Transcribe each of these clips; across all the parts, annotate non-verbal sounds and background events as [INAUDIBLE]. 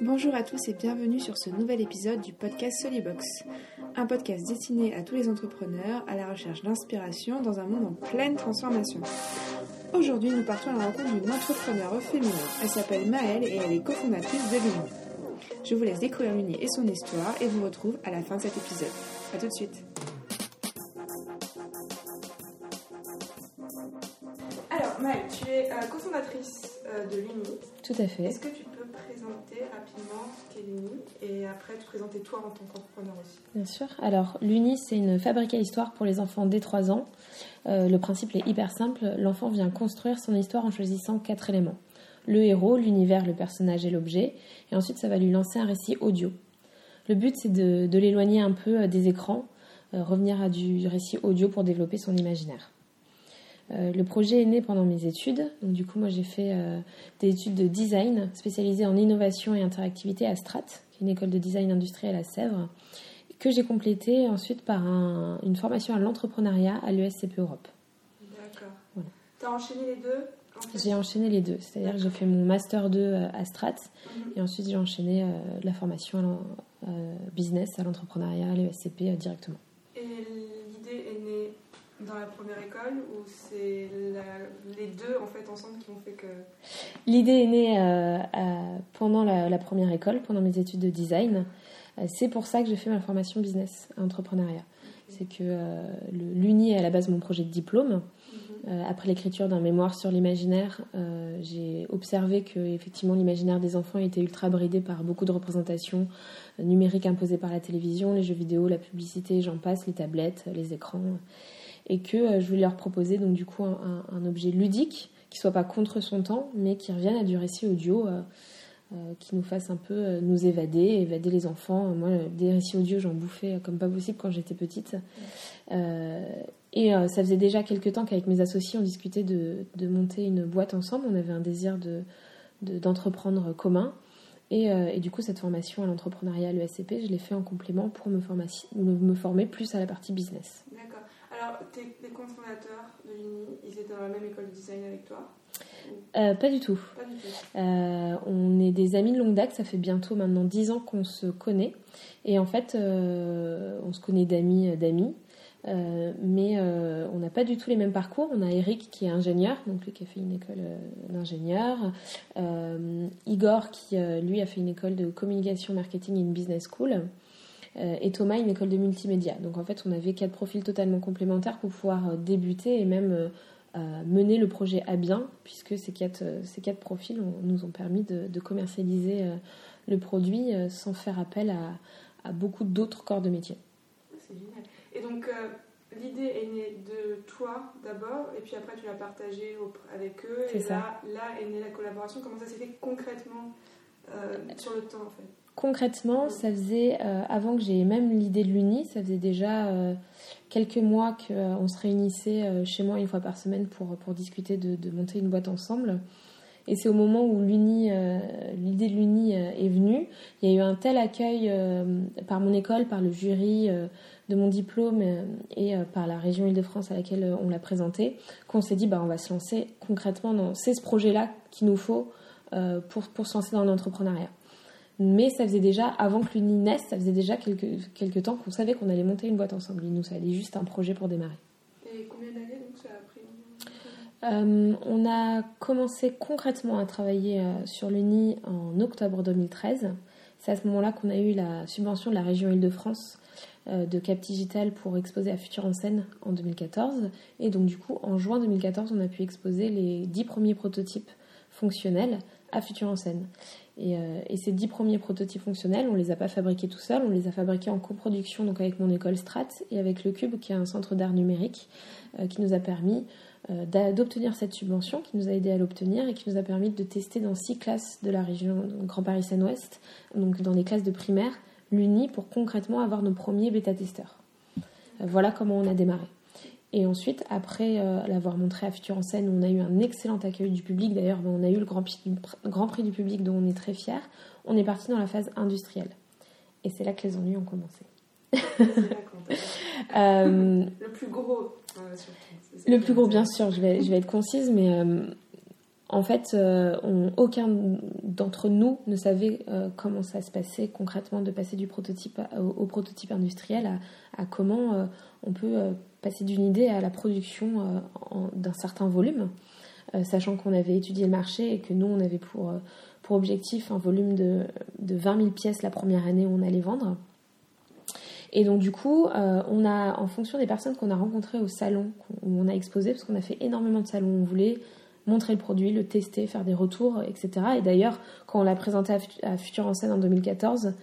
Bonjour à tous et bienvenue sur ce nouvel épisode du podcast Solibox, un podcast destiné à tous les entrepreneurs à la recherche d'inspiration dans un monde en pleine transformation. Aujourd'hui, nous partons à la rencontre d'une entrepreneure féminin. Elle s'appelle Maëlle et elle est cofondatrice de l'UNI. Je vous laisse découvrir l'Uni et son histoire et vous retrouve à la fin de cet épisode. A tout de suite. Alors, Maëlle, tu es euh, cofondatrice euh, de l'UNI. Tout à fait. Est-ce que tu peux présenter rapidement ce qu'est l'UNI et après te présenter toi en tant qu'entrepreneur aussi? Bien sûr. Alors, l'UNI, c'est une fabrique à histoire pour les enfants dès 3 ans. Euh, le principe est hyper simple. L'enfant vient construire son histoire en choisissant quatre éléments. Le héros, l'univers, le personnage et l'objet. Et ensuite, ça va lui lancer un récit audio. Le but, c'est de, l'éloigner un peu des écrans, revenir à du récit audio pour développer son imaginaire. Euh, le projet est né pendant mes études. Donc, du coup, moi, j'ai fait euh, des études de design spécialisées en innovation et interactivité à Strat, qui est une école de design industriel à Sèvres, que j'ai complété ensuite par une formation à l'entrepreneuriat à l'ESCP Europe. D'accord. Tu as enchaîné les deux J'ai enchaîné les deux. C'est-à-dire que j'ai fait mon Master 2 euh, à Strat mhm. et ensuite j'ai enchaîné la formation à business à l'entrepreneuriat à l'ESCP directement. Et l'idée est née dans la première école ou c'est les deux en fait ensemble qui ont fait que L'idée est née euh, pendant la, première école, pendant mes études de design. Euh, c'est pour ça que j'ai fait ma formation business, entrepreneuriat. C'est que euh, l'UNI est à la base mon projet de diplôme. Mhm. après l'écriture d'un mémoire sur l'imaginaire, j'ai observé que effectivement l'imaginaire des enfants était ultra bridé par beaucoup de représentations numériques imposées par la télévision, les jeux vidéo, la publicité, j'en passe, les tablettes, les écrans et que euh, je voulais leur proposer donc du coup un, objet ludique qui soit pas contre son temps, mais qui revienne à du récit audio. Euh, euh, qui nous fasse un peu nous évader, évader les enfants. Moi, des récits audio, j'en bouffais comme pas possible quand j'étais petite. et ça faisait déjà quelques temps qu'avec mes associés, on discutait de, monter une boîte ensemble. On avait un désir de, d'entreprendre commun. Et, du coup, cette formation à l'entrepreneuriat l'ESCP, je l'ai fait en complément pour me, me former plus à la partie business. Alors, tes, cofondateurs de l'Uni, ils étaient dans la même école de design avec toi euh, pas du tout. Euh, on est des amis de longue date, ça fait bientôt maintenant 10 ans qu'on se connaît. Et en fait, euh, on se connaît d'amis d'amis. mais on n'a pas du tout les mêmes parcours. On a Eric qui est ingénieur, donc lui qui a fait une école d'ingénieur. Igor qui lui a fait une école de communication marketing in business school. Euh, et Thomas une école de multimédia. Donc en fait, on avait quatre profils totalement complémentaires pour pouvoir euh, débuter et même euh, mener le projet à bien, puisque ces quatre, ces quatre profils nous ont permis de, commercialiser le produit sans faire appel à, beaucoup d'autres corps de métier. C'est génial. Et donc, l'idée est née de toi d'abord, et puis après tu l'as partagée avec eux, et là, là est née la collaboration. Comment ça s'est fait concrètement sur le temps en fait? Concrètement, ça faisait, euh, avant que j'ai même l'idée de l'Uni, ça faisait déjà euh, quelques mois qu'on euh, se réunissait chez moi une fois par semaine pour, pour discuter de, monter une boîte ensemble. Et c'est au moment où l'Uni, l'idée de l'Uni est venue, il y a eu un tel accueil par mon école, par le jury de mon diplôme et par la région Île-de-France à laquelle on l'a présenté, qu'on s'est dit bah, on va se lancer concrètement dans c'est ce projet-là qu'il nous faut pour, pour se lancer dans l'entrepreneuriat. Mais ça faisait déjà, avant que l'Uni naisse, ça faisait déjà quelques, quelques temps qu'on savait qu'on allait monter une boîte ensemble. Nous fallait juste un projet pour démarrer. Et combien d'années donc ça a pris euh, On a commencé concrètement à travailler euh, sur l'Uni en octobre 2013. C'est à ce moment-là qu'on a eu la subvention de la région Île-de-France euh, de Cap Digital pour exposer à Futur en scène en 2014. Et donc du coup, en juin 2014, on a pu exposer les dix premiers prototypes fonctionnels à Futur en scène. Euh, et, ces dix premiers prototypes fonctionnels, on les a pas fabriqués tout seuls, on les a fabriqués en coproduction donc avec mon école Strat et avec le Cube, qui est un centre d'art numérique, euh, qui nous a permis euh, d'obtenir cette subvention, qui nous a aidé à l'obtenir et qui nous a permis de tester dans six classes de la région Grand Paris Seine-Ouest, donc dans les classes de primaire, l'UNI pour concrètement avoir nos premiers bêta-testeurs. voilà comment on a démarré. Et ensuite, après euh, l'avoir montré à Futur en scène, on a eu un excellent accueil du public. D'ailleurs, on a eu le grand prix, grand prix du public dont on est très fiers. On est parti dans la phase industrielle. Et c'est là que les ennuis ont commencé. [LAUGHS] Euh, le plus gros, Le plus gros, bien sûr, je vais, je vais être concise, mais euh, en fait, aucun d'entre nous ne savait comment ça se passait concrètement de passer du prototype au, prototype industriel à, à comment on peut passer d'une idée à la production d'un certain volume. Euh, sachant qu'on avait étudié le marché et que nous, on avait pour, euh, objectif un volume de, de 20 000 pièces la première année où on allait vendre. Et donc du coup, euh, on a, en fonction des personnes qu'on a rencontrées au salon où on a exposé, parce qu'on a fait énormément de salons, on voulait montrer le produit, le tester, faire des retours, etc. Et d'ailleurs, quand on l'a présenté à, Future en scène en 2014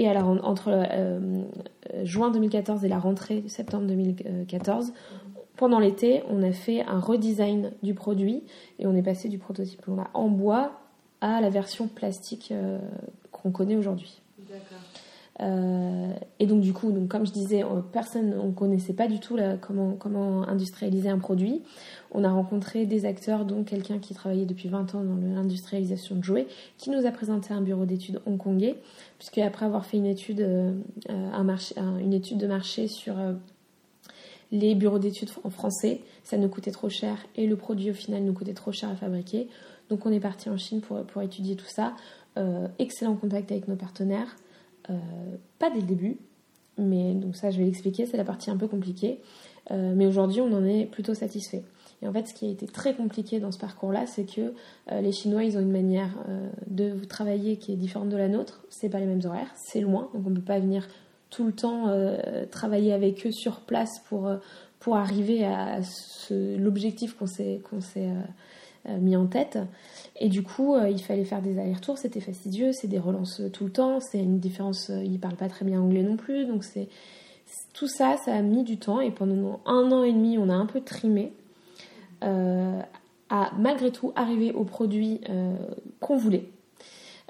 et à la, entre juin 2014 et la rentrée de septembre 2014, pendant l'été, on a fait un redesign du produit et on est passé du prototype en bois à la version plastique euh, qu'on connaît aujourd'hui. Euh, et donc du coup, donc, comme je disais, personne, on connaissait pas du tout comment, comment industrialiser un produit. On a rencontré des acteurs, dont quelqu'un qui travaillait depuis 20 ans dans l'industrialisation de jouets, qui nous a présenté un bureau d'études hongkongais, puisque après avoir fait une étude, euh, étude de marché sur les bureaux d'études en français, ça nous coûtait trop cher et le produit au final nous coûtait trop cher à fabriquer. Donc on est parti en Chine pour, étudier tout ça. Euh, excellent contact avec nos partenaires. Euh, pas dès le début, mais donc ça je vais l'expliquer, c'est la partie un peu compliquée. Euh, mais aujourd'hui on en est plutôt satisfait. Et en fait, ce qui a été très compliqué dans ce parcours-là, c'est que les Chinois, ils ont une manière de travailler qui est différente de la nôtre. C'est pas les mêmes horaires, c'est loin, donc on peut pas venir tout le temps euh, travailler avec eux sur place pour, euh, pour arriver à l'objectif qu'on s'est qu'on s'est euh, mis en tête. Et du coup, il fallait faire des allers-retours, c'était fastidieux, c'est des relances tout le temps, c'est une différence, ils parlent pas très bien anglais non plus, donc c'est tout ça, ça a mis du temps et pendant un an et demi, on a un peu trimé. À malgré tout arriver au produit qu'on voulait.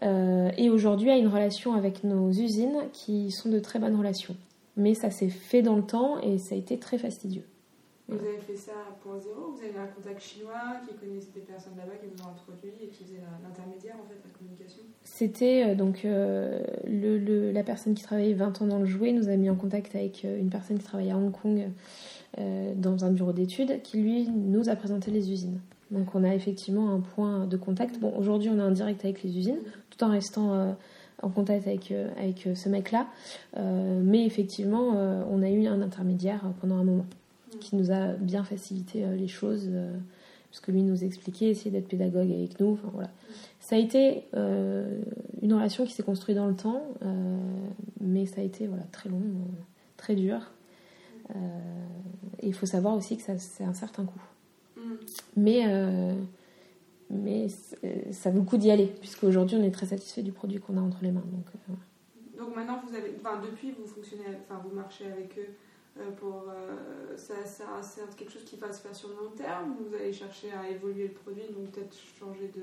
Euh, et aujourd'hui a une relation avec nos usines qui sont de très bonnes relations. Mais ça s'est fait dans le temps et ça a été très fastidieux. Vous avez fait ça pour zéro? Vous avez un contact chinois qui connaissait des personnes là-bas qui vous ont introduit et qui faisait l'intermédiaire en fait, la communication? C'était euh, donc euh, le, la personne qui travaillait 20 ans dans le jouet nous a mis en contact avec une personne qui travaillait à Hong Kong dans un bureau d'études qui lui nous a présenté les usines. Donc on a effectivement un point de contact. Bon, aujourd'hui on est en direct avec les usines, tout en restant euh, en contact avec, euh, avec euh, ce mec-là. mais effectivement, on a eu un intermédiaire pendant un moment qui nous a bien facilité les choses, parce que lui nous expliquait, essayer d'être pédagogue avec nous. Enfin, voilà. Ça a été une relation qui s'est construite dans le temps, mais ça a été voilà, très long, très dur. Et il faut savoir aussi que ça, c'est un certain coût. Mais, euh, mais ça vaut le coup d'y aller, puisque aujourd'hui on est très satisfait du produit qu'on a entre les mains. Donc, euh, donc maintenant, vous avez, enfin, depuis, vous fonctionnez, enfin, vous marchez avec eux euh, pour. ça, ça c'est quelque chose qui va se faire sur le long terme Vous allez chercher à évoluer le produit, donc peut-être changer de.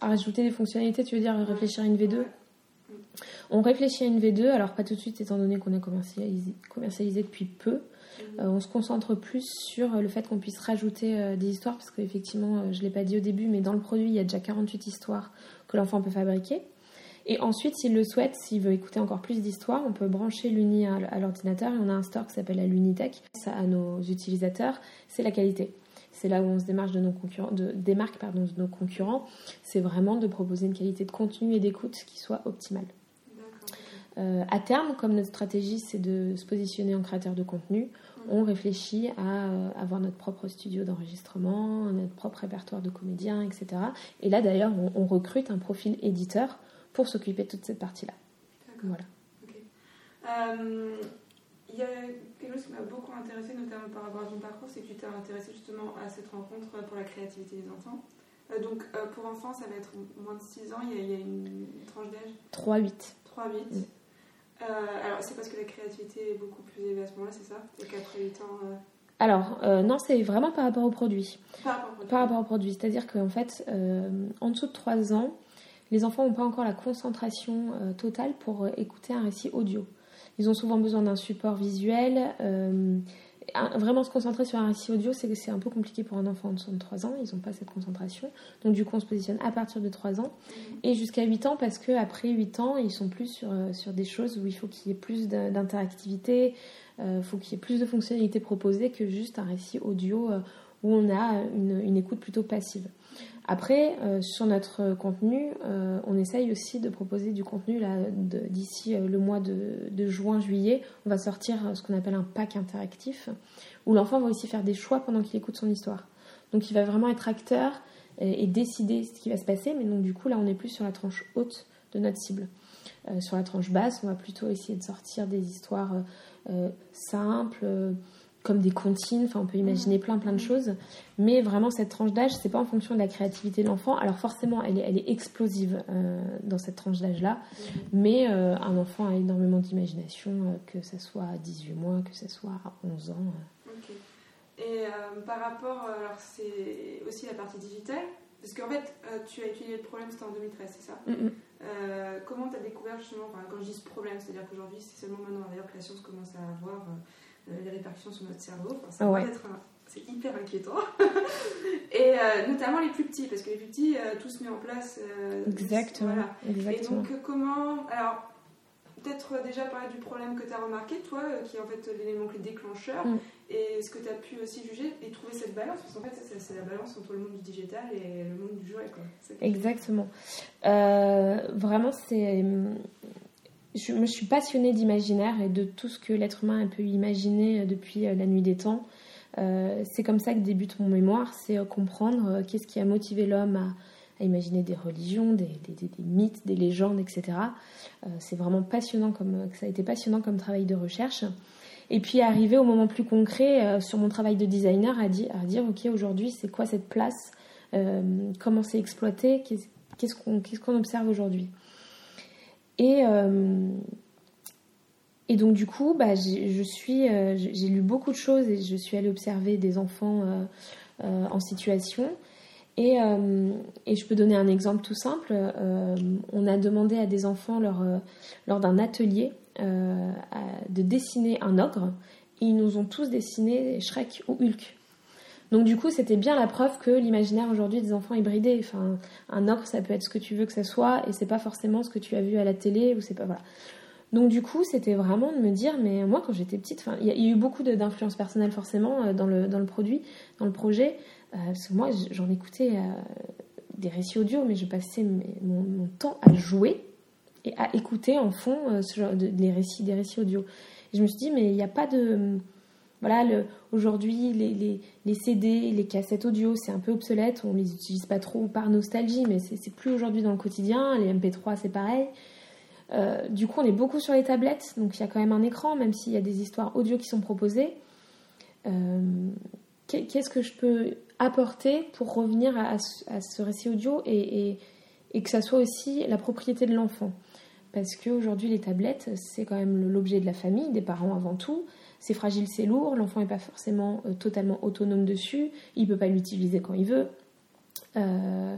à rajouter des fonctionnalités, tu veux dire réfléchir à une V2 On réfléchit à une V2, alors pas tout de suite, étant donné qu'on a commercialisé, commercialisé depuis peu. Euh, on se concentre plus sur le fait qu'on puisse rajouter euh, des histoires, parce qu'effectivement, euh, je ne l'ai pas dit au début, mais dans le produit, il y a déjà 48 histoires que l'enfant peut fabriquer. Et ensuite, s'il le souhaite, s'il veut écouter encore plus d'histoires, on peut brancher l'Uni à l'ordinateur et on a un store qui s'appelle la Lunitech. Ça, à nos utilisateurs, c'est la qualité. C'est là où on se démarque de nos concurrents, de, démarque pardon, de nos concurrents. C'est vraiment de proposer une qualité de contenu et d'écoute qui soit optimale. à terme, comme notre stratégie, c'est de se positionner en créateur de contenu, on réfléchit à euh, avoir notre propre studio d'enregistrement, notre propre répertoire de comédiens, etc. Et là d'ailleurs, on, recrute un profil éditeur pour s'occuper de toute cette partie-là. Voilà. Euh, il y a quelque chose qui m'a beaucoup intéressé, notamment par rapport à ton parcours, c'est que tu t'es intéressé justement à cette rencontre pour la créativité des enfants. Euh, donc pour enfants, ça va être moins de 6 ans, il y a, une tranche d'âge? 3-8. 3-8. Euh, alors, c'est parce que la créativité est beaucoup plus élevée à ce moment-là, c'est ça? Et qu'après 8 ans. Euh, alors, euh, non, c'est vraiment par rapport au produit. Par rapport au produit. Par rapport au produit. C'est-à-dire qu'en fait, en dessous de 3 ans, les enfants n'ont pas encore la concentration totale pour écouter un récit audio. Ils ont souvent besoin d'un support visuel vraiment se concentrer sur un récit audio, c'est c'est un peu compliqué pour un enfant de 3 ans. Ils n'ont pas cette concentration. Donc du coup, on se positionne à partir de 3 ans et jusqu'à 8 ans parce que après 8 ans, ils sont plus sur, sur des choses où il faut qu'il y ait plus d'interactivité, il faut qu'il y ait plus de fonctionnalités proposées que juste un récit audio où on a une écoute plutôt passive. Après, euh, sur notre contenu, euh, on essaye aussi de proposer du contenu d'ici euh, le mois de, juin-juillet. On va sortir ce qu'on appelle un pack interactif où l'enfant va aussi faire des choix pendant qu'il écoute son histoire. Donc il va vraiment être acteur et, décider ce qui va se passer. Mais donc du coup là, on est plus sur la tranche haute de notre cible. sur la tranche basse, on va plutôt essayer de sortir des histoires simples comme des comptines, enfin on peut imaginer plein plein de choses, mais vraiment cette tranche d'âge, c'est pas en fonction de la créativité de l'enfant. Alors forcément, elle est, elle est explosive euh, dans cette tranche d'âge-là, mais euh, un enfant a énormément d'imagination, euh, que ce soit à 18 mois, que ce soit à 11 ans. Et par rapport, alors c'est aussi la partie digitale, parce qu'en fait, tu as étudié le problème, c'était en 2013, c'est ça? Comment tu as découvert justement, enfin, quand je dis ce problème, c'est-à-dire qu'aujourd'hui, c'est seulement maintenant d'ailleurs que la science commence à avoir les répercussions sur notre cerveau. c'est hyper inquiétant. [LAUGHS] et euh, notamment les plus petits, parce que les plus petits, euh, tout se met en place. exactement, exactement. Et donc, comment. Alors, peut-être déjà parler du problème que tu as remarqué, toi, qui est en fait l'élément clé déclencheur, mm. et ce que tu as pu aussi juger et trouver cette balance, parce qu'en fait, c'est la balance entre le monde du digital et le monde du jouet. Quoi. Exactement. vraiment, c'est je me suis passionnée d'imaginaire et de tout ce que l'être humain a pu imaginer euh, depuis euh, la nuit des temps. Euh, c'est comme ça que débute mon mémoire, c'est comprendre qu'est-ce qui a motivé l'homme à, imaginer des religions, des, mythes, des légendes, etc. c'est vraiment passionnant comme ça a été passionnant comme travail de recherche. Et puis arriver au moment plus concret sur mon travail de designer à dire ok aujourd'hui c'est quoi cette place, comment c'est exploité, qu'est-ce qu'on observe aujourd'hui? Et, euh, et donc du coup, bah, euh, j'ai lu beaucoup de choses et je suis allée observer des enfants euh, en situation. Et, et, je peux donner un exemple tout simple. on a demandé à des enfants lors, lors d'un atelier de dessiner un ogre. Et ils nous ont tous dessiné Shrek ou Hulk. Donc du coup, c'était bien la preuve que l'imaginaire aujourd'hui des enfants est bridé. Enfin, un ogre, ça peut être ce que tu veux que ça soit, et c'est pas forcément ce que tu as vu à la télé ou c'est pas voilà. Donc du coup, c'était vraiment de me dire, mais moi quand j'étais petite, il y, a eu beaucoup d'influence personnelle forcément euh, dans le dans le produit, dans le projet, euh, parce que moi j'en écoutais euh, des récits audio, mais je passais mon, temps à jouer et à écouter en fond récits des récits audio. Et je me suis dit, mais il n'y a pas de voilà, aujourd'hui, les, les, CD, les cassettes audio, c'est un peu obsolète. On les utilise pas trop par nostalgie, mais c'est plus aujourd'hui dans le quotidien. Les MP3, c'est pareil. Euh, du coup, on est beaucoup sur les tablettes, donc il y a quand même un écran, même s'il y a des histoires audio qui sont proposées. Euh, qu'est-ce que je peux apporter pour revenir à, ce récit audio et, et, et, que ça soit aussi la propriété de l'enfant? Parce qu'aujourd'hui, les tablettes, c'est quand même l'objet de la famille, des parents avant tout c'est fragile, c'est lourd, l'enfant n'est pas forcément euh, totalement autonome dessus, il ne peut pas l'utiliser quand il veut. Euh,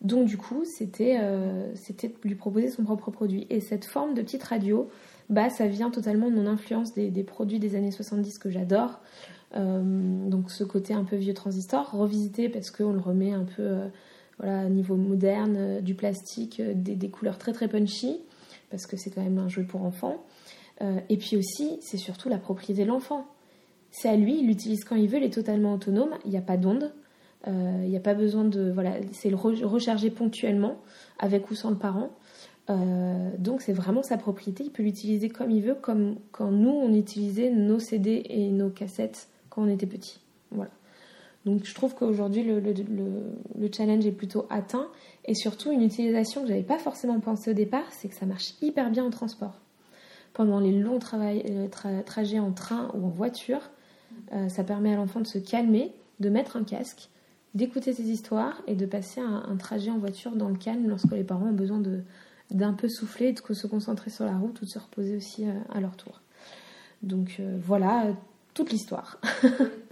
donc du coup, c'était euh, c'était lui proposer son propre produit. Et cette forme de petite radio, bah, ça vient totalement de mon influence des, produits des années 70 que j'adore. donc ce côté un peu vieux transistor, revisité parce qu'on le remet un peu voilà, niveau moderne, du plastique, des, des, couleurs très très punchy, parce que c'est quand même un jeu pour enfants. Euh, et puis aussi, c'est surtout la propriété de l'enfant. C'est à lui, il l'utilise quand il veut, il est totalement autonome, il n'y a pas d'onde, euh, il n'y a pas besoin de. Voilà, c'est le recharger ponctuellement, avec ou sans le parent. Euh, donc c'est vraiment sa propriété, il peut l'utiliser comme il veut, comme quand nous on utilisait nos CD et nos cassettes quand on était petit. Voilà. Donc je trouve qu'aujourd'hui le, le, le, challenge est plutôt atteint et surtout une utilisation que j'avais pas forcément pensé au départ, c'est que ça marche hyper bien en transport pendant les longs euh, trajets en train ou en voiture. Euh, ça permet à l'enfant de se calmer, de mettre un casque, d'écouter ses histoires et de passer un, trajet en voiture dans le calme lorsque les parents ont besoin d'un peu souffler, de se concentrer sur la route ou de se reposer aussi euh, à leur tour. Donc voilà toute l'histoire. [LAUGHS]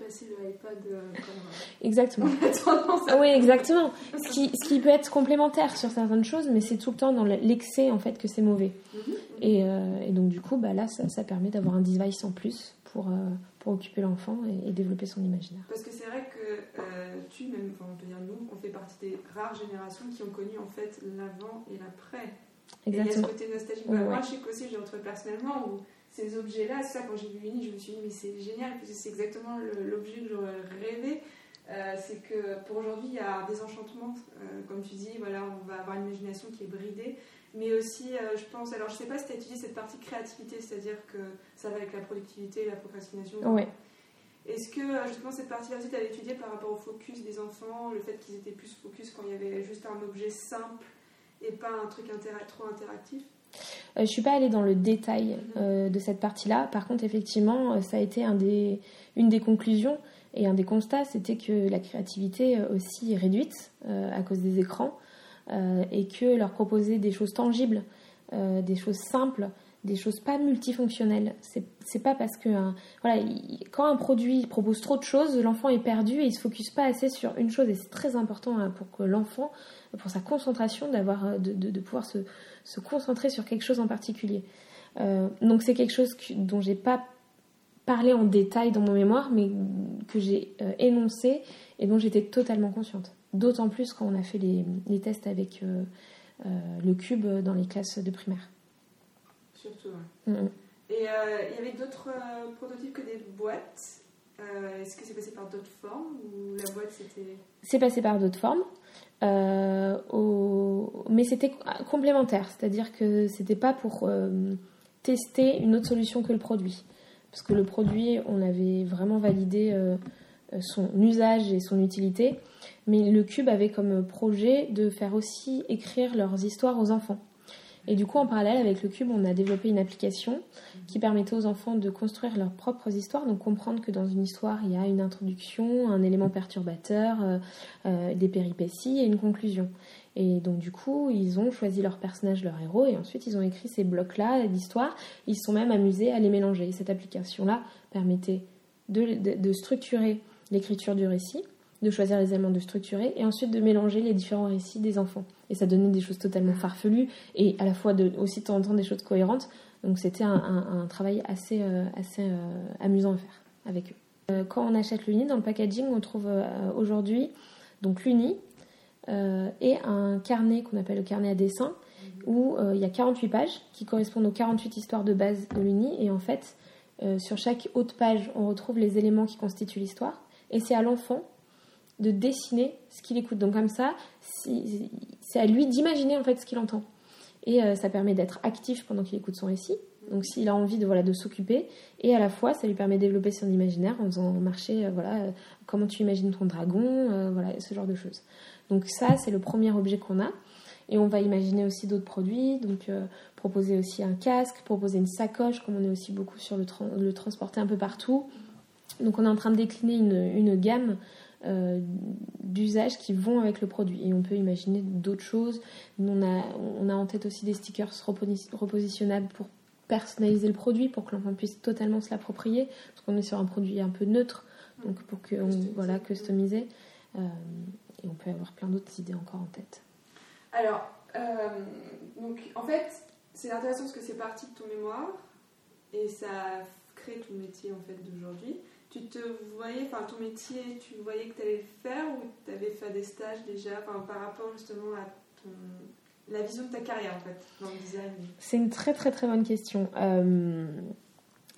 exactement. [LAUGHS] oui, exactement. Ce qui, ce qui peut être complémentaire sur certaines choses, mais c'est tout le temps dans l'excès en fait que c'est mauvais. Mhm. et, euh, et, donc du coup, bah, là, ça, ça permet d'avoir un device en plus pour, euh, pour occuper l'enfant et, développer son imaginaire. Parce que c'est vrai que tu, même, enfin, on peut dire nous, on fait partie des rares générations qui ont connu en fait l'avant et l'après. Exactement. Et il y a ce côté nostalgique. Moi, je sais qu'aussi, j'ai retrouvé personnellement où ces objets-là, ça, quand j'ai vu Uni, je me suis dit, mais c'est génial, parce que c'est exactement l'objet que j'aurais rêvé. Euh, c'est que pour aujourd'hui, il y a des enchantements, euh, comme tu dis, voilà, on va avoir une imagination qui est bridée, mais aussi, euh, je pense, alors je sais pas si tu as étudié cette partie créativité, c'est-à-dire que ça va avec la productivité, la procrastination. Oui. Est-ce que justement cette partie-là aussi, tu as étudié par rapport au focus des enfants, le fait qu'ils étaient plus focus quand il y avait juste un objet simple et pas un truc trop interactif? Je suis pas allée dans le détail de cette partie-là. Par contre, effectivement, ça a été une des conclusions et un des constats, c'était que la créativité euh, aussi est réduite euh, à cause des écrans euh, et que leur proposer des choses tangibles, des choses simples, des choses pas multifonctionnelles. C'est pas parce que voilà, quand un produit propose trop de choses, l'enfant est perdu et il se focus pas assez sur une chose et c'est très important hein, pour que l'enfant, pour sa concentration, d'avoir de, de, pouvoir se, se, concentrer sur quelque chose en particulier. donc c'est quelque chose que, dont j'ai pas parlé en détail dans mon mémoire, mais que j'ai euh, énoncé et dont j'étais totalement consciente. D'autant plus quand on a fait les, les tests avec euh, euh, le cube dans les classes de primaire. Surtout, oui. Et il y avait d'autres prototypes que des boîtes. Est-ce que c'est passé par d'autres formes ou la boîte c'était C'est passé par d'autres formes. Au... Mais c'était complémentaire, c'est-à-dire que c'était pas pour tester une autre solution que le produit parce que le produit, on avait vraiment validé euh, euh, son usage et son utilité, mais le cube avait comme projet de faire aussi écrire leurs histoires aux enfants. Et du coup, en parallèle avec le cube, on a développé une application qui permettait aux enfants de construire leurs propres histoires, donc comprendre que dans une histoire, il y a une introduction, un élément perturbateur, euh, des péripéties et une conclusion. Et donc du coup, ils ont choisi leur personnage, leur héros, et ensuite ils ont écrit ces blocs-là d'histoire. Ils se sont même amusés à les mélanger. cette application-là permettait de, structurer l'écriture du récit, de choisir les éléments de structurer, et ensuite de mélanger les différents récits des enfants. Et ça donnait des choses totalement farfelues, et à la fois de, aussi de temps en temps des choses cohérentes. Donc c'était un, travail assez, euh, assez euh, amusant à faire avec eux. Euh, quand on achète l'Uni, dans le packaging, on trouve aujourd'hui donc l'Uni, et un carnet qu'on appelle le carnet à dessin, où euh, il y a 48 pages qui correspondent aux 48 histoires de base de l'Uni. Et en fait, sur chaque haute page, on retrouve les éléments qui constituent l'histoire. Et c'est à l'enfant de dessiner ce qu'il écoute. Donc comme ça, c'est à lui d'imaginer en fait ce qu'il entend. Et ça permet d'être actif pendant qu'il écoute son récit. Donc s'il a envie de voilà de s'occuper et à la fois ça lui permet de développer son imaginaire en faisant marcher voilà comment tu imagines ton dragon voilà ce genre de choses. Donc ça, c'est le premier objet qu'on a. Et on va imaginer aussi d'autres produits, donc euh, proposer aussi un casque, proposer une sacoche, comme on est aussi beaucoup sur le, le transporter un peu partout. Donc on est en train de décliner une, gamme euh, d'usages qui vont avec le produit. Et on peut imaginer d'autres choses. On a, on a en tête aussi des stickers repositionnables pour personnaliser le produit, pour que l'enfant puisse totalement se l'approprier, parce qu'on est sur un produit un peu neutre, donc pour que on, voilà, customiser. Euh, et on peut avoir plein d'autres idées encore en tête. Alors, euh, donc en fait, c'est intéressant parce que c'est parti de ton mémoire et ça crée ton métier en fait d'aujourd'hui. Tu te voyais, enfin ton métier, tu voyais que tu allais le faire ou tu avais fait des stages déjà par rapport justement à la vision de ta carrière en fait dans le design? C'est une très très très bonne question. Euh,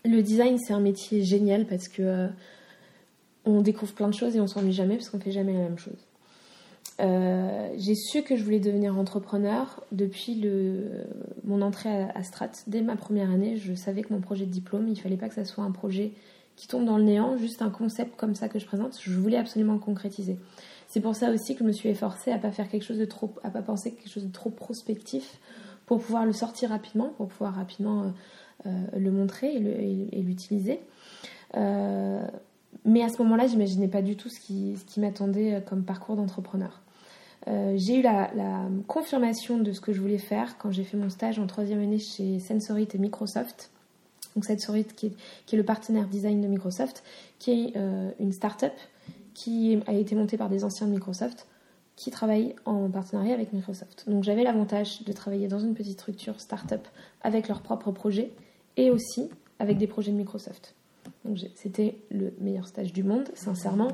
le design c'est un métier génial parce que euh, on découvre plein de choses et on s'ennuie jamais parce qu'on fait jamais la même chose. Euh, j'ai su que je voulais devenir entrepreneur depuis le, mon entrée à, Strat. Dès ma première année, je savais que mon projet de diplôme, il fallait pas que ça soit un projet qui tombe dans le néant, juste un concept comme ça que je présente. Je voulais absolument concrétiser. C'est pour ça aussi que je me suis efforcée à pas faire quelque chose de trop, à pas penser quelque chose de trop prospectif pour pouvoir le sortir rapidement, pour pouvoir rapidement euh, euh, le montrer et l'utiliser. mais à ce moment-là, j'imaginais pas du tout ce qui, m'attendait comme parcours d'entrepreneur. Euh, j'ai eu la, confirmation de ce que je voulais faire quand j'ai fait mon stage en troisième année chez Sensorit et Microsoft. Donc Sensorit qui est, qui est le partenaire design de Microsoft, qui est euh, une start-up qui a été montée par des anciens de Microsoft qui travaillent en partenariat avec Microsoft. Donc j'avais l'avantage de travailler dans une petite structure start-up avec leurs propres projets et aussi avec des projets de Microsoft. Donc c'était le meilleur stage du monde, sincèrement.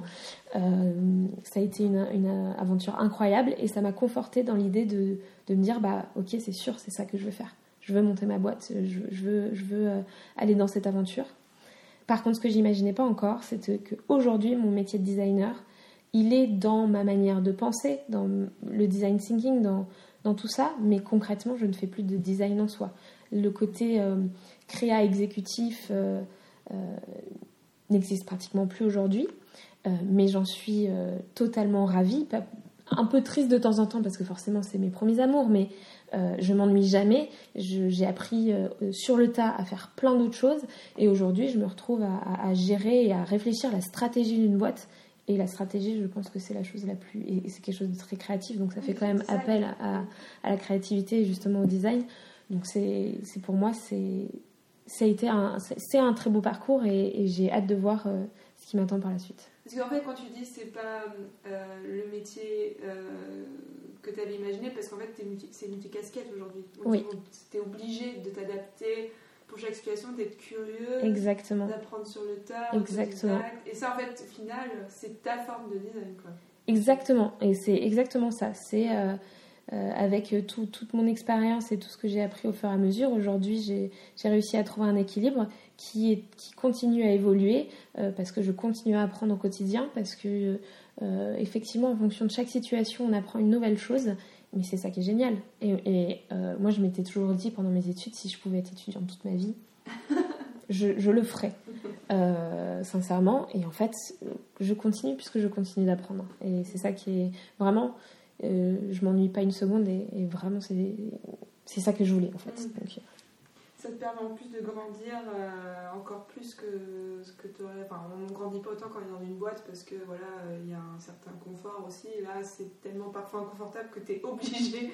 Euh, ça a été une, une, aventure incroyable et ça m'a conforté dans l'idée de, de, me dire bah ok c'est sûr c'est ça que je veux faire. Je veux monter ma boîte, je, veux, je veux euh, aller dans cette aventure. Par contre ce que j'imaginais pas encore c'est qu'aujourd'hui mon métier de designer il est dans ma manière de penser, dans le design thinking, dans, tout ça, mais concrètement je ne fais plus de design en soi. Le côté euh, créa exécutif euh, n'existe pratiquement plus aujourd'hui, mais j'en suis totalement ravie. Un peu triste de temps en temps parce que forcément c'est mes premiers amours, mais je m'ennuie jamais. J'ai appris sur le tas à faire plein d'autres choses et aujourd'hui je me retrouve à, gérer et à réfléchir la stratégie d'une boîte. Et la stratégie, je pense que c'est la chose la plus. Et c'est quelque chose de très créatif, donc ça fait quand même appel à, à la créativité et justement au design. Donc c'est pour moi, c'est ça a été un, un très beau parcours et, j'ai hâte de voir euh, ce qui m'attend par la suite. Parce qu'en fait, quand tu dis c'est pas euh, le métier euh, que tu avais imaginé, parce qu'en fait, c'est multicasquette aujourd'hui. Oui. Tu es obligé de t'adapter pour chaque situation, d'être curieux, Exactement. d'apprendre sur le tas. Exactement. Et ça, en fait, au final, c'est ta forme de design. Quoi. Exactement. Et c'est exactement ça. C'est euh, avec euh, toute mon expérience et tout ce que j'ai appris au fur et à mesure, aujourd'hui j'ai réussi à trouver un équilibre qui, est, qui continue à évoluer euh, parce que je continue à apprendre au quotidien, parce que effectivement en fonction de chaque situation on apprend une nouvelle chose, mais c'est ça qui est génial. Et, moi je m'étais toujours dit pendant mes études, si je pouvais être étudiante toute ma vie, [LAUGHS] je, je, le ferais, sincèrement. Et en fait, je continue puisque je continue d'apprendre. Et c'est ça qui est vraiment euh, je m'ennuie pas une seconde et, vraiment c'est ça que je voulais en fait. Mm. Donc, euh. ça te permet en plus de grandir euh, encore plus que ce que tu aurais. Enfin, on ne grandit pas autant quand on est dans une boîte parce que voilà, il y a un certain confort aussi. Et là, c'est tellement parfois inconfortable que tu es [LAUGHS] obligé.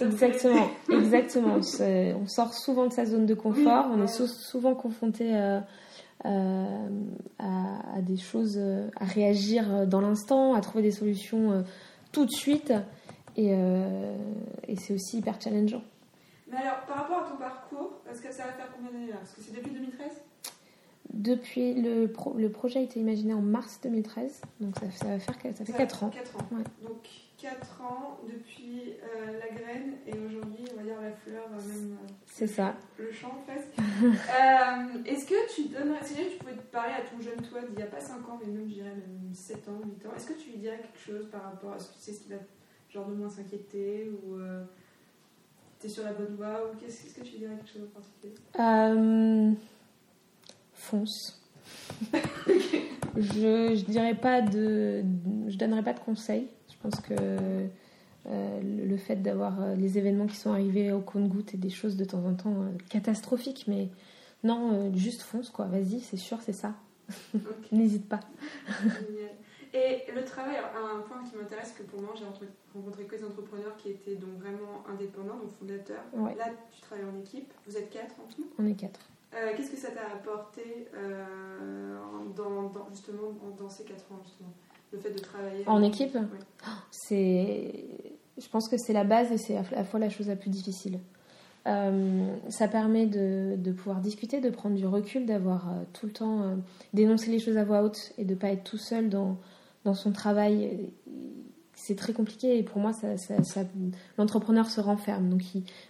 Exactement, [LAUGHS] exactement. On sort souvent de sa zone de confort. on est souvent confronté à, à, des choses, à réagir dans l'instant, à trouver des solutions tout de suite. Et, euh, et c'est aussi hyper challengeant. Mais alors, par rapport à ton parcours, est-ce que ça va faire combien d'années là? Parce que c'est depuis 2013 Depuis le, le projet a été imaginé en mars 2013, donc ça, ça va faire ça fait 4 ans. 4 ans. Donc 4 ans depuis euh, la graine et aujourd'hui on va dire la fleur euh, même. c'est ça. Le champ. Euh, Est-ce que tu donnerais, si tu pouvais te parler à ton jeune toi d'il n'y a pas 5 ans mais même je dirais même 7 ans, 8 ans, est-ce que tu lui dirais quelque chose par rapport à ce que tu sais ce qui va genre de moins s'inquiéter ou euh, t'es sur la bonne voie ou qu'est-ce que tu lui dirais quelque chose en particulier? Euh, Fonce. [LAUGHS] je, je dirais pas de, je donnerais pas de conseils. Je pense que euh, le fait d'avoir euh, les événements qui sont arrivés au compte-goutte et des choses de temps en temps euh, catastrophiques, mais non, juste fonce quoi. Vas-y, c'est sûr, c'est ça. [LAUGHS] N'hésite pas. Et le travail, un point qui m'intéresse, que pour moi, j'ai rencontré que des entrepreneurs qui étaient donc vraiment indépendants, donc fondateurs. Là, tu travailles en équipe. Vous êtes quatre en tout? On est quatre. Qu'est-ce que ça t'a apporté dans, justement dans ces quatre ans justement? Le fait de travailler en équipe? C'est, je pense que c'est la base et c'est à la fois la chose la plus difficile. Euh, ça permet de, pouvoir discuter, de prendre du recul, d'avoir euh, tout le temps euh, d'énoncer les choses à voix haute et de ne pas être tout seul dans, dans son travail. C'est très compliqué et pour moi, l'entrepreneur se renferme. Donc,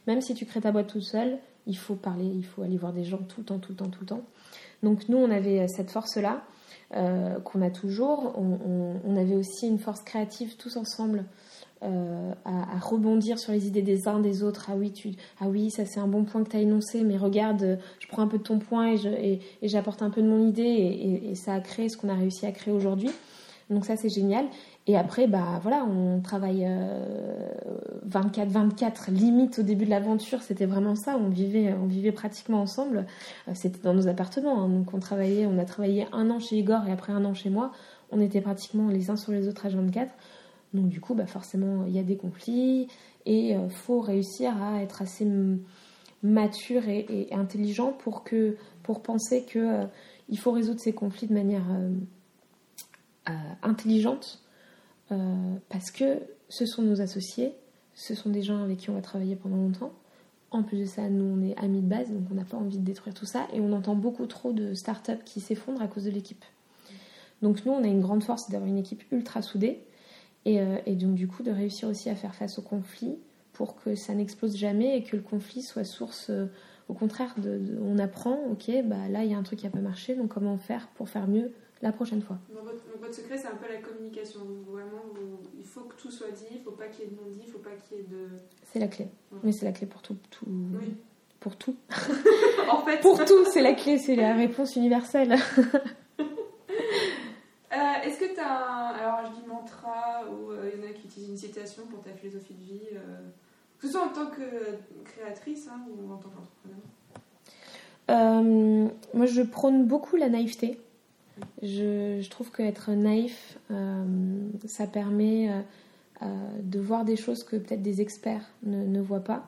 même si tu crées ta boîte tout seul, il faut parler, il faut aller voir des gens tout le temps, tout le temps, tout le temps. Donc, nous, on avait cette force-là. Euh, qu'on a toujours. On, avait aussi une force créative tous ensemble euh, à, rebondir sur les idées des uns des autres. Ah oui, tu, ah oui, ça c'est un bon point que tu as énoncé, mais regarde, je prends un peu de ton point et, j'apporte un peu de mon idée et, ça a créé ce qu'on a réussi à créer aujourd'hui. Donc ça c'est génial. Et après, bah voilà, on travaille 24-24, euh, limite au début de l'aventure, c'était vraiment ça. On vivait, on vivait pratiquement ensemble. Euh, c'était dans nos appartements, hein. donc on travaillait, on a travaillé un an chez Igor et après un an chez moi. On était pratiquement les uns sur les autres à 24. Donc du coup, bah forcément, il y a des conflits et il euh, faut réussir à être assez mature et, intelligent pour que, pour penser que il faut résoudre ces conflits de manière intelligente euh, parce que ce sont nos associés, ce sont des gens avec qui on va travailler pendant longtemps. En plus de ça, nous, on est amis de base, donc on n'a pas envie de détruire tout ça. Et on entend beaucoup trop de startups qui s'effondrent à cause de l'équipe. Donc nous, on a une grande force d'avoir une équipe ultra soudée. Et, euh, et, donc du coup, de réussir aussi à faire face au conflit pour que ça n'explose jamais et que le conflit soit source, euh, au contraire, de, on apprend, ok, bah là, il y a un truc qui n'a pas marché, donc comment faire pour faire mieux la prochaine fois? Donc votre, secret, c'est un peu la communication. vraiment, il faut que tout soit dit, il ne faut pas qu'il y ait de non-dit, il ne faut pas qu'il y ait de... C'est la clé. Oui, c'est la clé pour tout. tout... Oui. Pour tout. [LAUGHS] en fait. pour tout, c'est la clé, c'est la réponse universelle. [LAUGHS] Euh. Alors, je dis mantra, ou il euh, y en a qui utilisent une citation pour ta philosophie de vie, euh, que ce soit en tant que créatrice hein, ou en tant qu'entrepreneur Moi, je prône beaucoup la naïveté. Je, je trouve qu'être naïf, ça permet de voir des choses que peut-être des experts ne, ne, voient pas,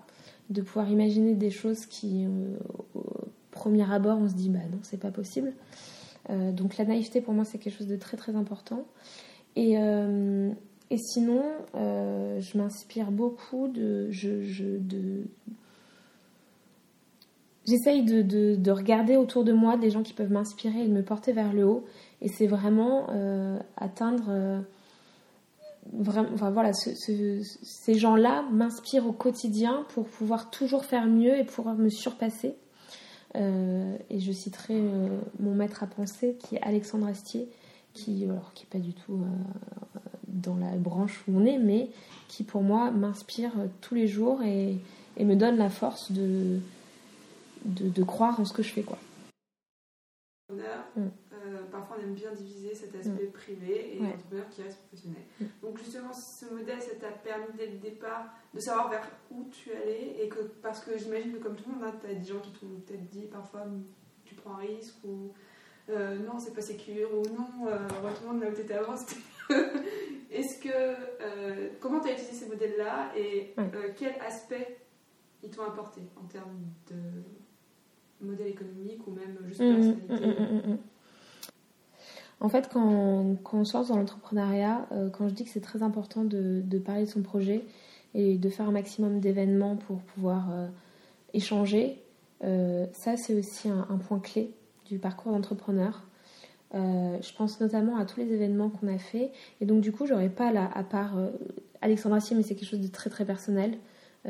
de pouvoir imaginer des choses qui, au premier abord, on se dit bah non, c'est pas possible. Euh, donc la naïveté pour moi c'est quelque chose de très très important. Et, euh, et sinon, euh, je m'inspire beaucoup de... Je, de J'essaye de, de, de, regarder autour de moi des gens qui peuvent m'inspirer et me porter vers le haut. Et c'est vraiment atteindre... Vraiment, enfin, voilà, ces gens-là m'inspirent au quotidien pour pouvoir toujours faire mieux et pouvoir me surpasser. Euh, et je citerai euh, mon maître à penser qui est Alexandre Astier, qui alors qui est pas du tout euh, dans la branche où on est, mais qui pour moi m'inspire tous les jours et, et, me donne la force de, de, de, croire en ce que je fais quoi. Parfois on aime bien diviser cet aspect mm. privé et l'entrepreneur qui reste professionnel. Mm. Donc justement, ce modèle, ça t'a permis dès le départ de savoir vers où tu allais et que, parce que j'imagine que comme tout le monde, hein, tu as des gens qui t'ont peut-être dit parfois tu prends un risque ou euh, non, c'est pas sécure ou non, euh, retourne là où tu étais avant. [LAUGHS] Est-ce que, euh, comment tu as utilisé ces modèles-là et euh, quel aspect ils t'ont apporté en termes de modèle économique ou même juste mm, personnalité en fait, quand, on sort dans l'entrepreneuriat, euh, quand je dis que c'est très important de, parler de son projet et de faire un maximum d'événements pour pouvoir euh, échanger, euh, ça c'est aussi un, point clé du parcours d'entrepreneur. je pense notamment à tous les événements qu'on a fait. Et donc du coup, j'aurais pas là, à part Alexandre Assier, mais c'est quelque chose de très très personnel.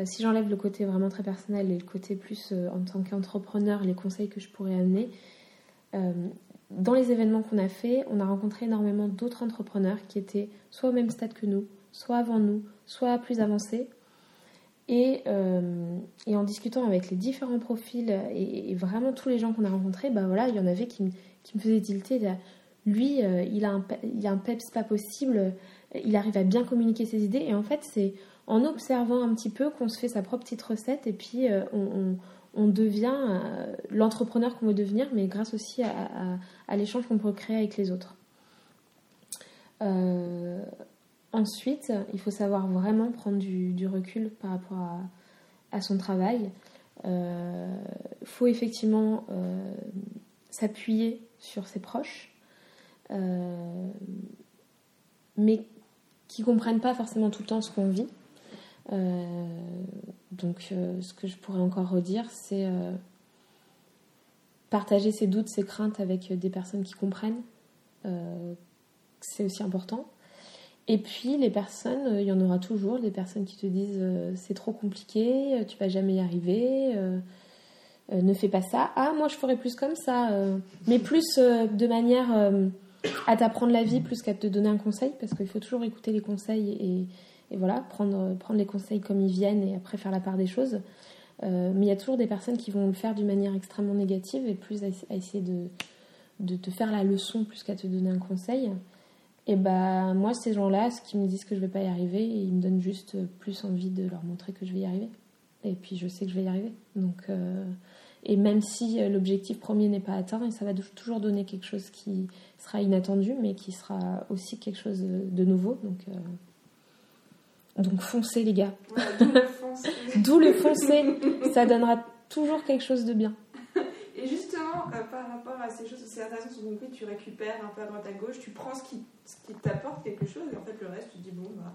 si j'enlève le côté vraiment très personnel et le côté plus en tant qu'entrepreneur, les conseils que je pourrais amener, dans les événements qu'on a fait, on a rencontré énormément d'autres entrepreneurs qui étaient soit au même stade que nous, soit avant nous, soit plus avancés. Et, euh, en discutant avec les différents profils et, vraiment tous les gens qu'on a rencontrés, bah il y en avait qui, me faisaient tilter. Lui, euh, il, a un, a un peps pas possible, il arrive à bien communiquer ses idées. Et en fait, c'est en observant un petit peu qu'on se fait sa propre petite recette et puis euh, on devient euh, l'entrepreneur qu'on veut devenir, mais grâce aussi à, l'échange qu'on peut créer avec les autres. Euh, ensuite, il faut savoir vraiment prendre du, recul par rapport à, son travail. Il euh, faut effectivement s'appuyer sur ses proches, mais qui comprennent pas forcément tout le temps ce qu'on vit. Euh, donc, euh, ce que je pourrais encore redire, c'est euh, partager ses doutes, ses craintes avec des personnes qui comprennent. c'est aussi important. Et puis les personnes, il y en aura toujours, des personnes qui te disent c'est trop compliqué, tu vas jamais y arriver, ne fais pas ça. Ah, moi je ferais plus comme ça, mais plus de manière à t'apprendre la vie plus qu'à te donner un conseil, parce qu'il faut toujours écouter les conseils et, voilà, prendre, prendre les conseils comme ils viennent et après faire la part des choses. Euh, mais il y a toujours des personnes qui vont le faire d'une manière extrêmement négative et plus à, essayer de, de, te faire la leçon plus qu'à te donner un conseil. Et bah moi, ces gens-là, ce qui me disent que je vais pas y arriver, ils me donnent juste plus envie de leur montrer que je vais y arriver. Et puis je sais que je vais y arriver. Donc, euh, et même si l'objectif premier n'est pas atteint, ça va toujours donner quelque chose qui sera inattendu, mais qui sera aussi quelque chose de nouveau. Donc euh, donc foncez les gars. [LAUGHS] D'où le foncez. ça donnera toujours quelque chose de bien. Et justement, euh, par rapport à ces choses, c'est intéressant, sur compris, tu récupères un peu à droite à gauche, tu prends ce qui, ce qui t'apporte quelque chose, et en fait le reste, tu te dis, bon, bah,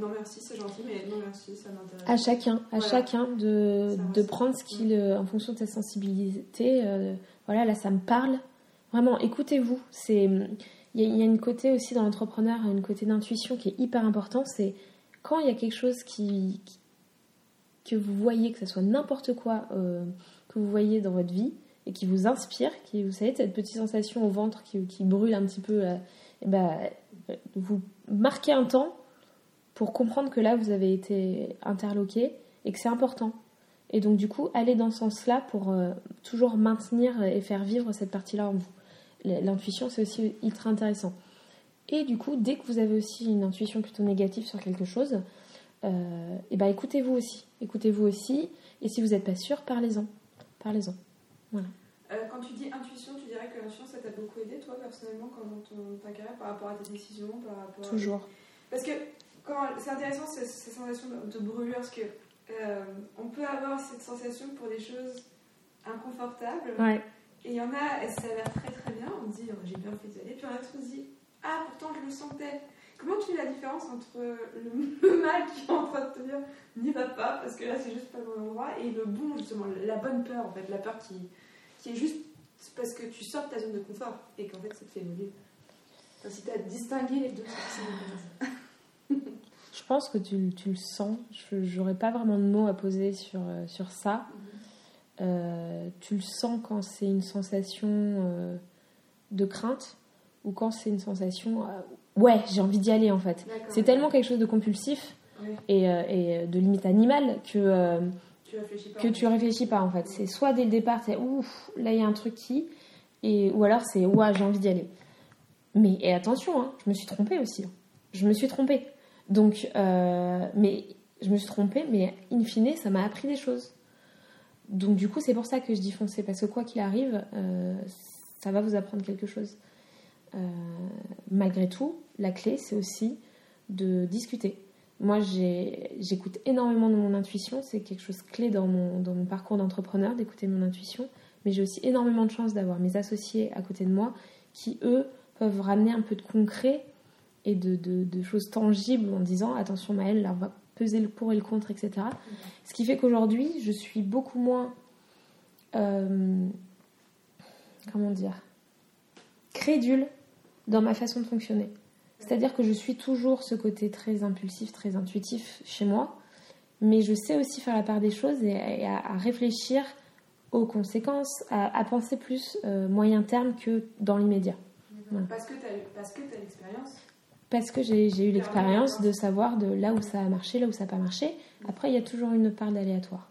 non merci, c'est gentil, mais non merci, ça m'intéresse. À chacun, à Voilà. chacun de, de prendre ce qu'il, euh, en fonction de sa sensibilité. euh, voilà, là, ça me parle. Vraiment, écoutez-vous. C'est, il y, y a une côté aussi dans l'entrepreneur, une côté d'intuition qui est hyper important. C'est quand il y a quelque chose qui, que vous voyez, que ce soit n'importe quoi euh, que vous voyez dans votre vie et qui vous inspire, qui, vous savez, cette petite sensation au ventre qui, brûle un petit peu, euh, eh ben, vous marquez un temps pour comprendre que là, vous avez été interloqué et que c'est important. Et donc, du coup, aller dans ce sens-là pour euh, toujours maintenir et faire vivre cette partie-là en vous. L'intuition, c'est aussi ultra intéressant. Et du coup, dès que vous avez aussi une intuition plutôt négative sur quelque chose, euh, et ben écoutez-vous aussi. Écoutez-vous aussi. Et si vous n'êtes pas sûr, parlez-en. Parlez-en. Euh, quand tu dis intuition, tu dirais que l'intuition, ça t'a beaucoup aidé, toi, personnellement, quand dans ton, ta carrière, par rapport à tes décisions, par rapport à- Toujours. Parce que c'est intéressant ce- cette sensation de, de brûlure, parce que euh, on peut avoir cette sensation pour des choses inconfortables, Ouais. et il y en a, et ça a l'air très très bien, on se dit oh, j'ai bien fait d'y aller, puis en a on se dit ah pourtant je le sentais. Comment tu fais la différence entre [LAUGHS] le, mal qui est en train de te dire n'y va pas parce que là c'est juste pas le bon endroit et le bon justement la bonne peur en fait la peur qui, qui est juste parce que tu sors de ta zone de confort et qu'en fait ça te fait évoluer. Enfin, si tu as distingué les deux c'est [LAUGHS] Je pense que tu, tu le sens. Je n'aurais pas vraiment de mots à poser sur, euh, sur ça. Euh, tu le sens quand c'est une sensation euh, de crainte ou quand c'est une sensation euh, ouais j'ai envie d'y aller en fait. C'est tellement quelque chose de compulsif et, euh, et de limite animal que, euh, Tu réfléchis pas. que tu réfléchis pas en fait. C'est soit dès le départ c'est ouf là il y a un truc qui et ou alors c'est ouais j'ai envie d'y aller. Mais et attention hein, je me suis trompée aussi. Je me suis trompée. Donc euh, mais je me suis trompée mais in fine ça m'a appris des choses. Donc du coup, c'est pour ça que je dis foncez, parce que quoi qu'il arrive, euh, ça va vous apprendre quelque chose. Euh, malgré tout, la clé, c'est aussi de discuter. Moi, j'écoute énormément de mon intuition, c'est quelque chose clé dans mon, dans mon parcours d'entrepreneur, d'écouter mon intuition, mais j'ai aussi énormément de chance d'avoir mes associés à côté de moi qui, eux, peuvent ramener un peu de concret et de, de- de choses tangibles en disant attention Maëlle, là on va peser le pour et le contre, etc. Ce qui fait qu'aujourd'hui, je suis beaucoup moins. euh, comment dire Crédule dans ma façon de fonctionner. C'est-à-dire que je suis toujours ce côté très impulsif, très intuitif chez moi, mais je sais aussi faire la part des choses et, à, réfléchir aux conséquences, à, à penser plus euh, moyen terme que dans l'immédiat. Voilà. Parce que tu as, as l'expérience. Parce que j'ai eu l'expérience de savoir de là où ça a marché, là où ça n'a pas marché. Après, il y a toujours une part d'aléatoire.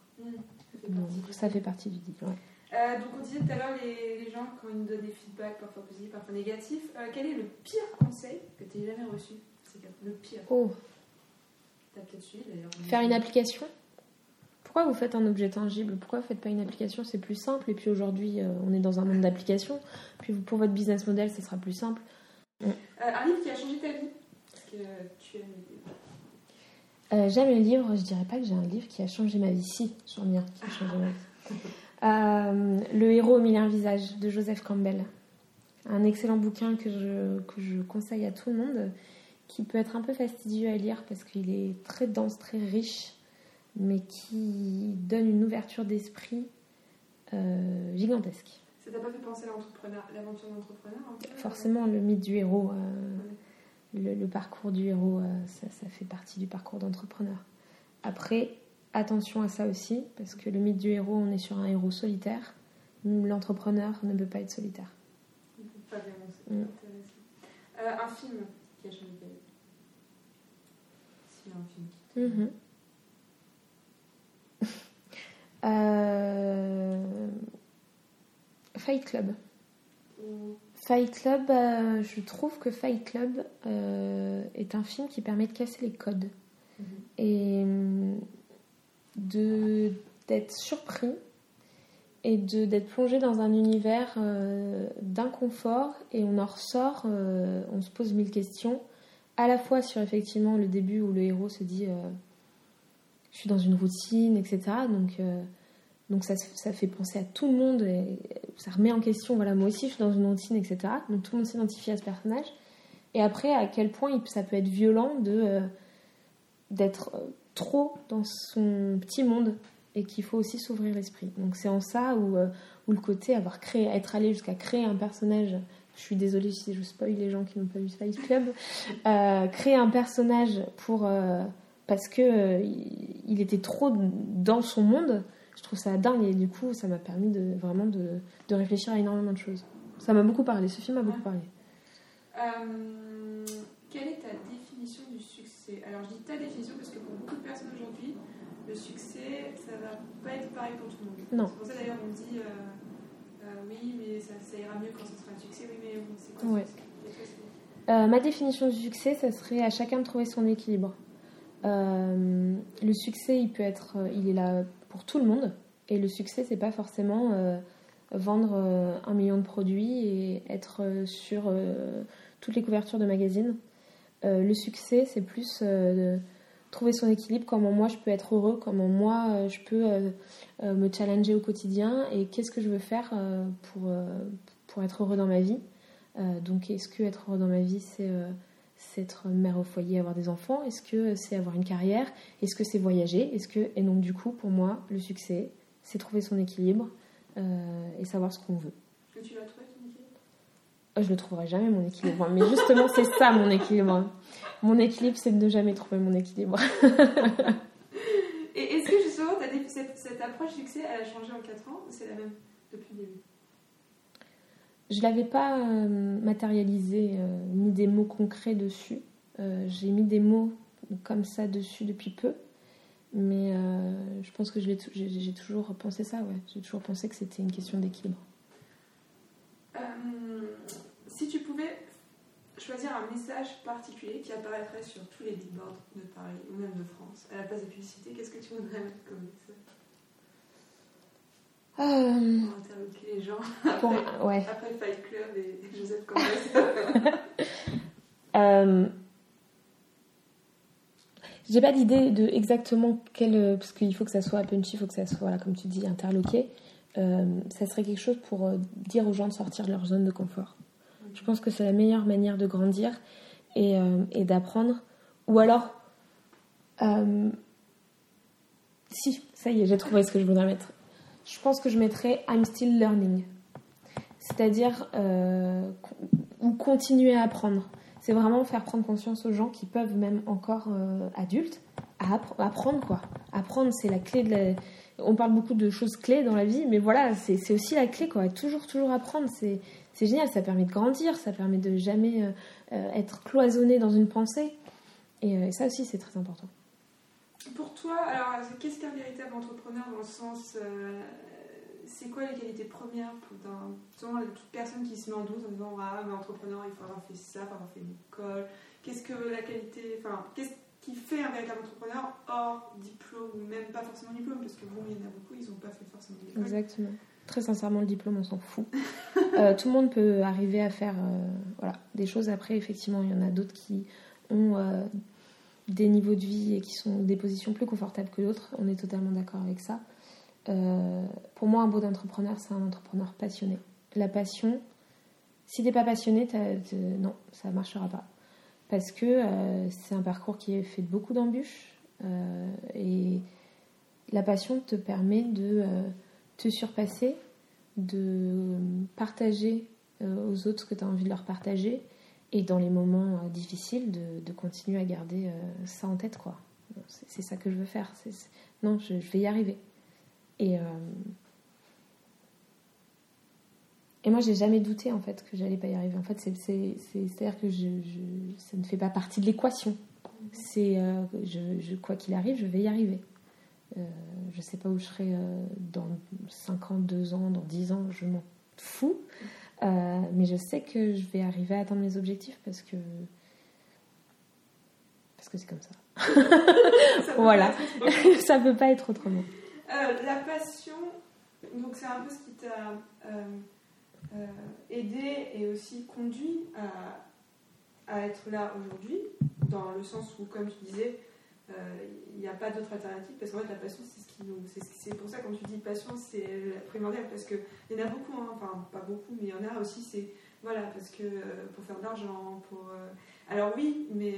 Donc, ça fait partie du deal. ouais. Euh, donc on disait tout à l'heure les, les gens quand ils nous donnent des feedbacks parfois positifs, parfois négatifs. Euh, quel est le pire conseil que tu aies jamais reçu C'est le pire. Oh, T'as peut-être suivi d'ailleurs. faire une application? Pourquoi vous faites un objet tangible? Pourquoi vous faites pas une application? C'est plus simple. Et puis aujourd'hui, euh, on est dans un monde d'applications. Puis pour votre business model, ça sera plus simple. Un livre qui a changé ta vie? Parce que tu aimes les livres? J'aime les livres. Je dirais pas que j'ai un livre qui a changé ma vie. Si, j'en ai un qui a [LAUGHS] changé ma vie. Euh, le héros au mille un visages de Joseph Campbell. Un excellent bouquin que je, que je conseille à tout le monde, qui peut être un peu fastidieux à lire parce qu'il est très dense, très riche, mais qui donne une ouverture d'esprit euh, gigantesque. Ça t'a pas fait penser à l'aventure d'entrepreneur Forcément, le mythe du héros, euh, le, le parcours du héros, ça, ça fait partie du parcours d'entrepreneur. Après, attention à ça aussi, parce que le mythe du héros, on est sur un héros solitaire. L'entrepreneur ne peut pas être solitaire. Pas vraiment, c'est Mm. Euh, un film qui a changé ta vie S'il y a un film qui. Mhm. [LAUGHS] Euh, Fight Club. Ou- Fight Club, euh, je trouve que Fight Club est un film qui permet de casser les codes Mhm. et hum, d'être surpris et d'être plongé dans un univers euh, d'inconfort et on en ressort, euh, on se pose mille questions, à la fois sur effectivement le début où le héros se dit euh, je suis dans une routine, etc. Donc donc ça, ça fait penser à tout le monde ça remet en question, voilà, moi aussi je suis dans une routine, etc. Donc tout le monde s'identifie à ce personnage. Et après, à quel point ça peut être violent de, d'être trop dans son petit monde et qu'il faut aussi s'ouvrir l'esprit. Donc c'est en ça où, où, le côté avoir créé, être allé jusqu'à créer un personnage, je suis désolée si je spoil les gens qui n'ont pas vu Spice Club, [LAUGHS] créer un personnage pour parce que il était trop dans son monde je trouve ça dingue et du coup ça m'a permis de vraiment de, de, réfléchir à énormément de choses. Ça m'a beaucoup parlé, ce film m'a beaucoup parlé. Euh, quelle est ta définition du Alors je dis ta définition parce que pour beaucoup de personnes aujourd'hui, le succès ça va pas être pareil pour tout le monde. Non. C'est pour ça d'ailleurs on dit euh, euh, oui mais ça, ça, ira mieux quand ce sera un succès, oui mais c'est quoi ouais. euh, Ma définition du succès ça serait à chacun de trouver son équilibre. le succès il peut être, il est là pour tout le monde. Et le succès, c'est pas forcément euh, vendre euh, un million de produits et être euh, sur toutes les couvertures de magazines. Le succès, c'est plus de trouver son équilibre, comment moi je peux être heureux, comment moi je peux me challenger au quotidien et qu'est-ce que je veux faire pour, pour être heureux dans ma vie. donc, est-ce que être heureux dans ma vie, c'est être mère au foyer, avoir des enfants? Est-ce que c'est avoir une carrière? Est-ce que c'est voyager? Est-ce que et donc du coup pour moi le succès c'est trouver son équilibre euh, et savoir ce qu'on veut. Euh, Je le trouverai jamais mon équilibre, mais justement c'est ça mon équilibre. Mon équilibre c'est de ne jamais trouver mon équilibre. et est-ce que justement cette, cette approche succès elle a changé en 4 ans ou c'est la même depuis le début? Je l'avais pas euh, matérialisé, euh, mis des mots concrets dessus. Euh, j'ai mis des mots comme ça dessus depuis peu. Mais je pense que j'ai toujours pensé ça, ouais. J'ai toujours pensé que c'était une question d'équilibre. Si tu pouvais choisir un message particulier qui apparaîtrait sur tous les billboards de Paris ou même de France, à la place de publicité, qu'est-ce que tu voudrais mettre comme message euh... Pour interloquer les gens. [LAUGHS] Pour... Après, ouais. après Fight Club et [LAUGHS] Joseph Campbell. [LAUGHS] euh... J'ai pas d'idée de exactement quel. Parce qu'il faut que ça soit punchy, il faut que ça soit, voilà, comme tu dis, interloqué. Euh, ça serait quelque chose pour euh, dire aux gens de sortir de leur zone de confort. Je pense que c'est la meilleure manière de grandir et, euh, d'apprendre. Ou alors. Euh, si, ça y est, j'ai trouvé ce que je voudrais mettre je pense que je mettrais I'm still learning. C'est-à-dire, euh, ou continuer à apprendre. C'est vraiment faire prendre conscience aux gens qui peuvent, même encore adultes, à apprendre quoi. Apprendre, c'est la clé de la... On parle beaucoup de choses clés dans la vie, mais voilà, c'est aussi la clé quoi. Toujours, toujours apprendre, c'est génial. Ça permet de grandir, ça permet de jamais euh, être cloisonné dans une pensée. Et, ça aussi, c'est très important. Pour toi, alors, qu'est-ce qu'un véritable entrepreneur dans le sens. Euh, c'est quoi les qualités premières pour toute personne qui se met en doute en disant Ah, mais entrepreneur, il faut avoir fait ça, il faut avoir fait une école. Qu'est-ce que la qualité. Enfin, qu'est-ce qui fait un véritable entrepreneur hors diplôme, ou même pas forcément diplôme, parce que bon, il y en a beaucoup, ils n'ont pas fait forcément d'école. Exactement. Très sincèrement, le diplôme, on s'en fout. Euh, tout le monde peut arriver à faire euh, des choses. Après, effectivement, il y en a d'autres qui ont des niveaux de vie et qui sont des positions plus confortables que d'autres. On est totalement d'accord avec ça. Euh, pour moi, un beau d'entrepreneur, c'est un entrepreneur passionné. La passion, si t'es pas passionné, non, ça marchera pas. Parce que euh, c'est un parcours qui est fait de beaucoup d'embûches euh, et la passion te permet de te surpasser, de partager aux autres ce que tu as envie de leur partager et dans les moments euh, difficiles de, continuer à garder euh, ça en tête quoi. C'est ça que je veux faire non je, vais y arriver. Et euh, et moi j'ai jamais douté en fait que j'allais pas y arriver. En fait c'est c'est à dire que je, ça ne fait pas partie de l'équation. C'est je, quoi qu'il arrive je vais y arriver je sais pas où je serai dans 5 ans 2 ans dans 10 ans je m'en fous euh, mais je sais que je vais arriver à atteindre mes objectifs parce que parce que c'est comme ça. [LAUGHS] ça [LAUGHS] voilà, [LAUGHS] ça peut pas être autrement. Euh, la passion, donc c'est un peu ce qui t'a euh, aidé et aussi conduit à, à être là aujourd'hui, dans le sens où, comme tu disais, il n'y a pas d'autre alternative parce qu'en fait la passion c'est ce qui nous c'est pour ça quand tu dis passion c'est primordial parce que il y en a beaucoup hein, enfin pas beaucoup mais il y en a aussi c'est voilà parce que pour faire de l'argent pour alors oui mais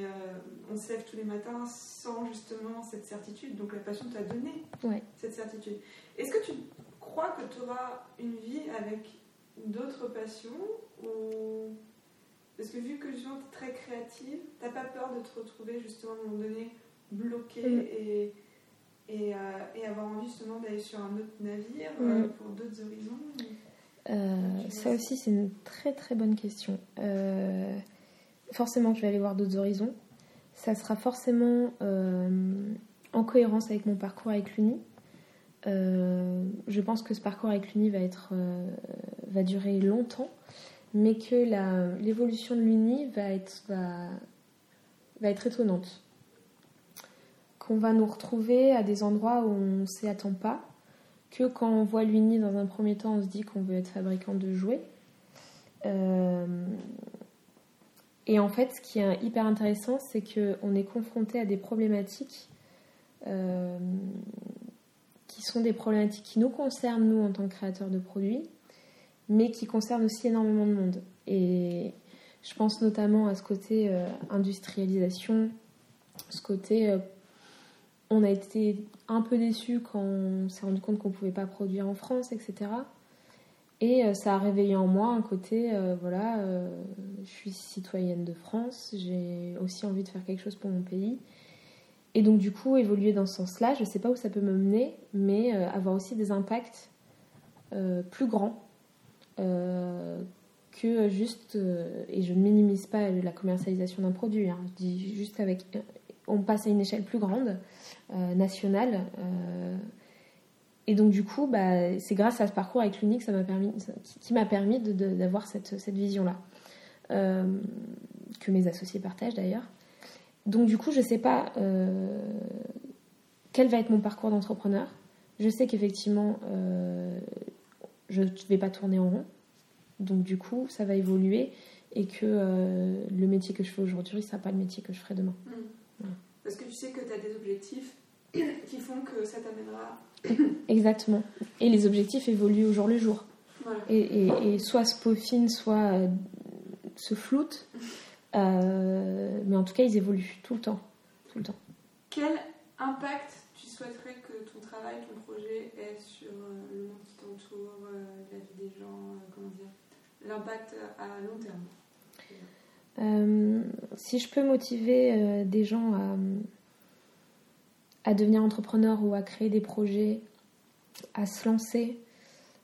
on se lève tous les matins sans justement cette certitude donc la passion t'a donné cette certitude. Est-ce que tu crois que tu auras une vie avec d'autres passions ou parce que vu que tu es très créative, t'as pas peur de te retrouver justement à un moment donné bloqué et, et, euh, et, avoir envie justement d'aller sur un autre navire euh, mm. pour d'autres horizons euh, Ça aussi, c'est une très très bonne question. forcément, je vais aller voir d'autres horizons. Ça sera forcément en cohérence avec mon parcours avec l'Uni. je pense que ce parcours avec l'Uni va, être, va durer longtemps mais que l'évolution de l'Uni va être, va, va être étonnante. Qu'on va nous retrouver à des endroits où on ne s'y attend pas, que quand on voit l'Uni dans un premier temps, on se dit qu'on veut être fabricant de jouets. Euh, et en fait, ce qui est hyper intéressant, c'est qu'on est confronté à des problématiques euh, qui sont des problématiques qui nous concernent, nous, en tant que créateurs de produits, mais qui concerne aussi énormément de monde. Et je pense notamment à ce côté euh, industrialisation, ce côté on a été un peu déçu quand on s'est rendu compte qu'on ne pouvait pas produire en France, etc. Et euh, ça a réveillé en moi un côté, voilà, je suis citoyenne de France, j'ai aussi envie de faire quelque chose pour mon pays. Et donc du coup, évoluer dans ce sens-là, je ne sais pas où ça peut me mener, mais avoir aussi des impacts plus grands euh, que juste, euh, et je ne minimise pas la commercialisation d'un produit, hein, je dis juste avec, on passe à une échelle plus grande, euh, nationale. et donc du coup, bah, c'est grâce à ce parcours avec l'UNIC qui, m'a permis d'avoir cette, vision-là, que mes associés partagent d'ailleurs. Donc du coup, je ne sais pas quel va être mon parcours d'entrepreneur. Je sais qu'effectivement, je ne vais pas tourner en rond. Donc du coup, ça va évoluer et que euh, le métier que je fais aujourd'hui ne sera pas le métier que je ferai demain. Hmm. Parce que tu sais que tu as des objectifs [COUGHS] qui font que ça t'amènera. Exactement. Et les objectifs évoluent au jour le jour. Et, soit se peaufinent, soit euh, se floutent. Euh, mais en tout cas, ils évoluent tout le temps. Tout le temps. Quel impact tu souhaiterais que ton travail, ton projet ait sur le monde qui t'entoure, la vie des gens, comment dire l'impact à long terme? Euh, Si je peux motiver euh, des gens à, devenir entrepreneurs ou à créer des projets, à se lancer,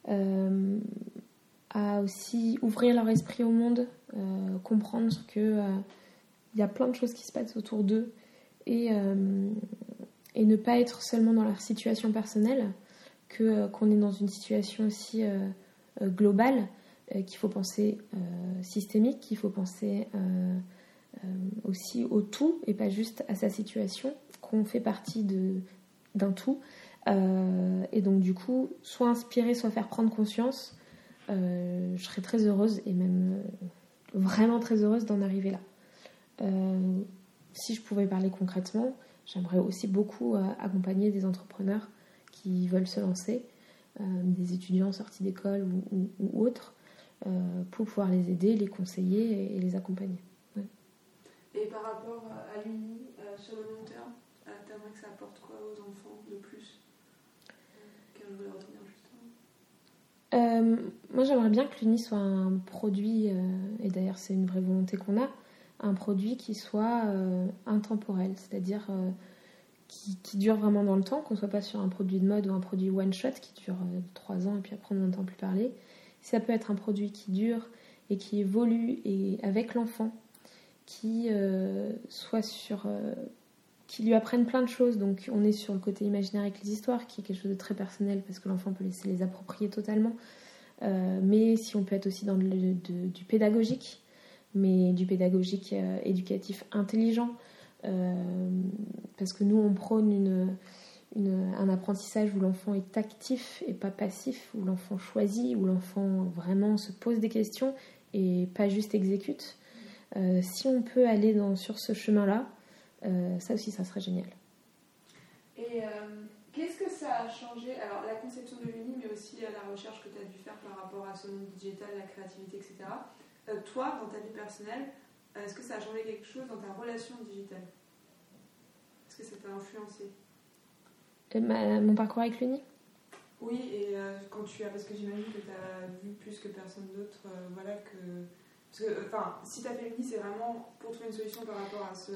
euh, à aussi ouvrir leur esprit au monde, comprendre que il y a plein de choses qui se passent autour d'eux et, et ne pas être seulement dans leur situation personnelle, que qu'on est dans une situation aussi globale qu'il faut penser euh, systémique, qu'il faut penser euh, aussi au tout et pas juste à sa situation, qu'on fait partie d'un tout. et donc du coup, soit inspirer, soit faire prendre conscience, je serais très heureuse et même vraiment très heureuse d'en arriver là. si je pouvais parler concrètement, j'aimerais aussi beaucoup accompagner des entrepreneurs qui veulent se lancer, des étudiants sortis d'école ou, autres, euh, pour pouvoir les aider, les conseiller et, les accompagner. Et par rapport à l'UNI, euh, sur le long terme, euh, t'aimerais que ça apporte quoi aux enfants de plus Quel voulais retenir justement? Moi, j'aimerais bien que l'UNI soit un produit, et d'ailleurs, c'est une vraie volonté qu'on a, un produit qui soit intemporel, c'est-à-dire qui, qui, dure vraiment dans le temps, qu'on ne soit pas sur un produit de mode ou un produit one-shot qui dure trois ans et puis après on n'entend plus parler, ça peut être un produit qui dure et qui évolue et avec l'enfant, qui euh, soit sur, euh, qui lui apprenne plein de choses. Donc on est sur le côté imaginaire avec les histoires, qui est quelque chose de très personnel parce que l'enfant peut laisser les approprier totalement. Euh, mais si on peut être aussi dans du pédagogique, mais du pédagogique éducatif intelligent, parce que nous on prône une un apprentissage où l'enfant est actif et pas passif, où l'enfant choisit, où l'enfant vraiment se pose des questions et pas juste exécute. Euh, si on peut aller sur ce chemin-là, euh, ça aussi, ça serait génial. Et qu'est-ce que ça a changé? Alors, la conception de l'Uni, mais aussi la recherche que tu as dû faire par rapport à ce monde digital, la créativité, etc. toi, dans ta vie personnelle, est-ce que ça a changé quelque chose dans ta relation digitale? Est-ce que ça t'a influencé? Mon parcours avec l'Uni Oui, et quand tu as, parce que j'imagine que tu as vu plus que personne d'autre, voilà, que parce que, enfin, si tu as fait c'est vraiment pour trouver une solution par rapport à ce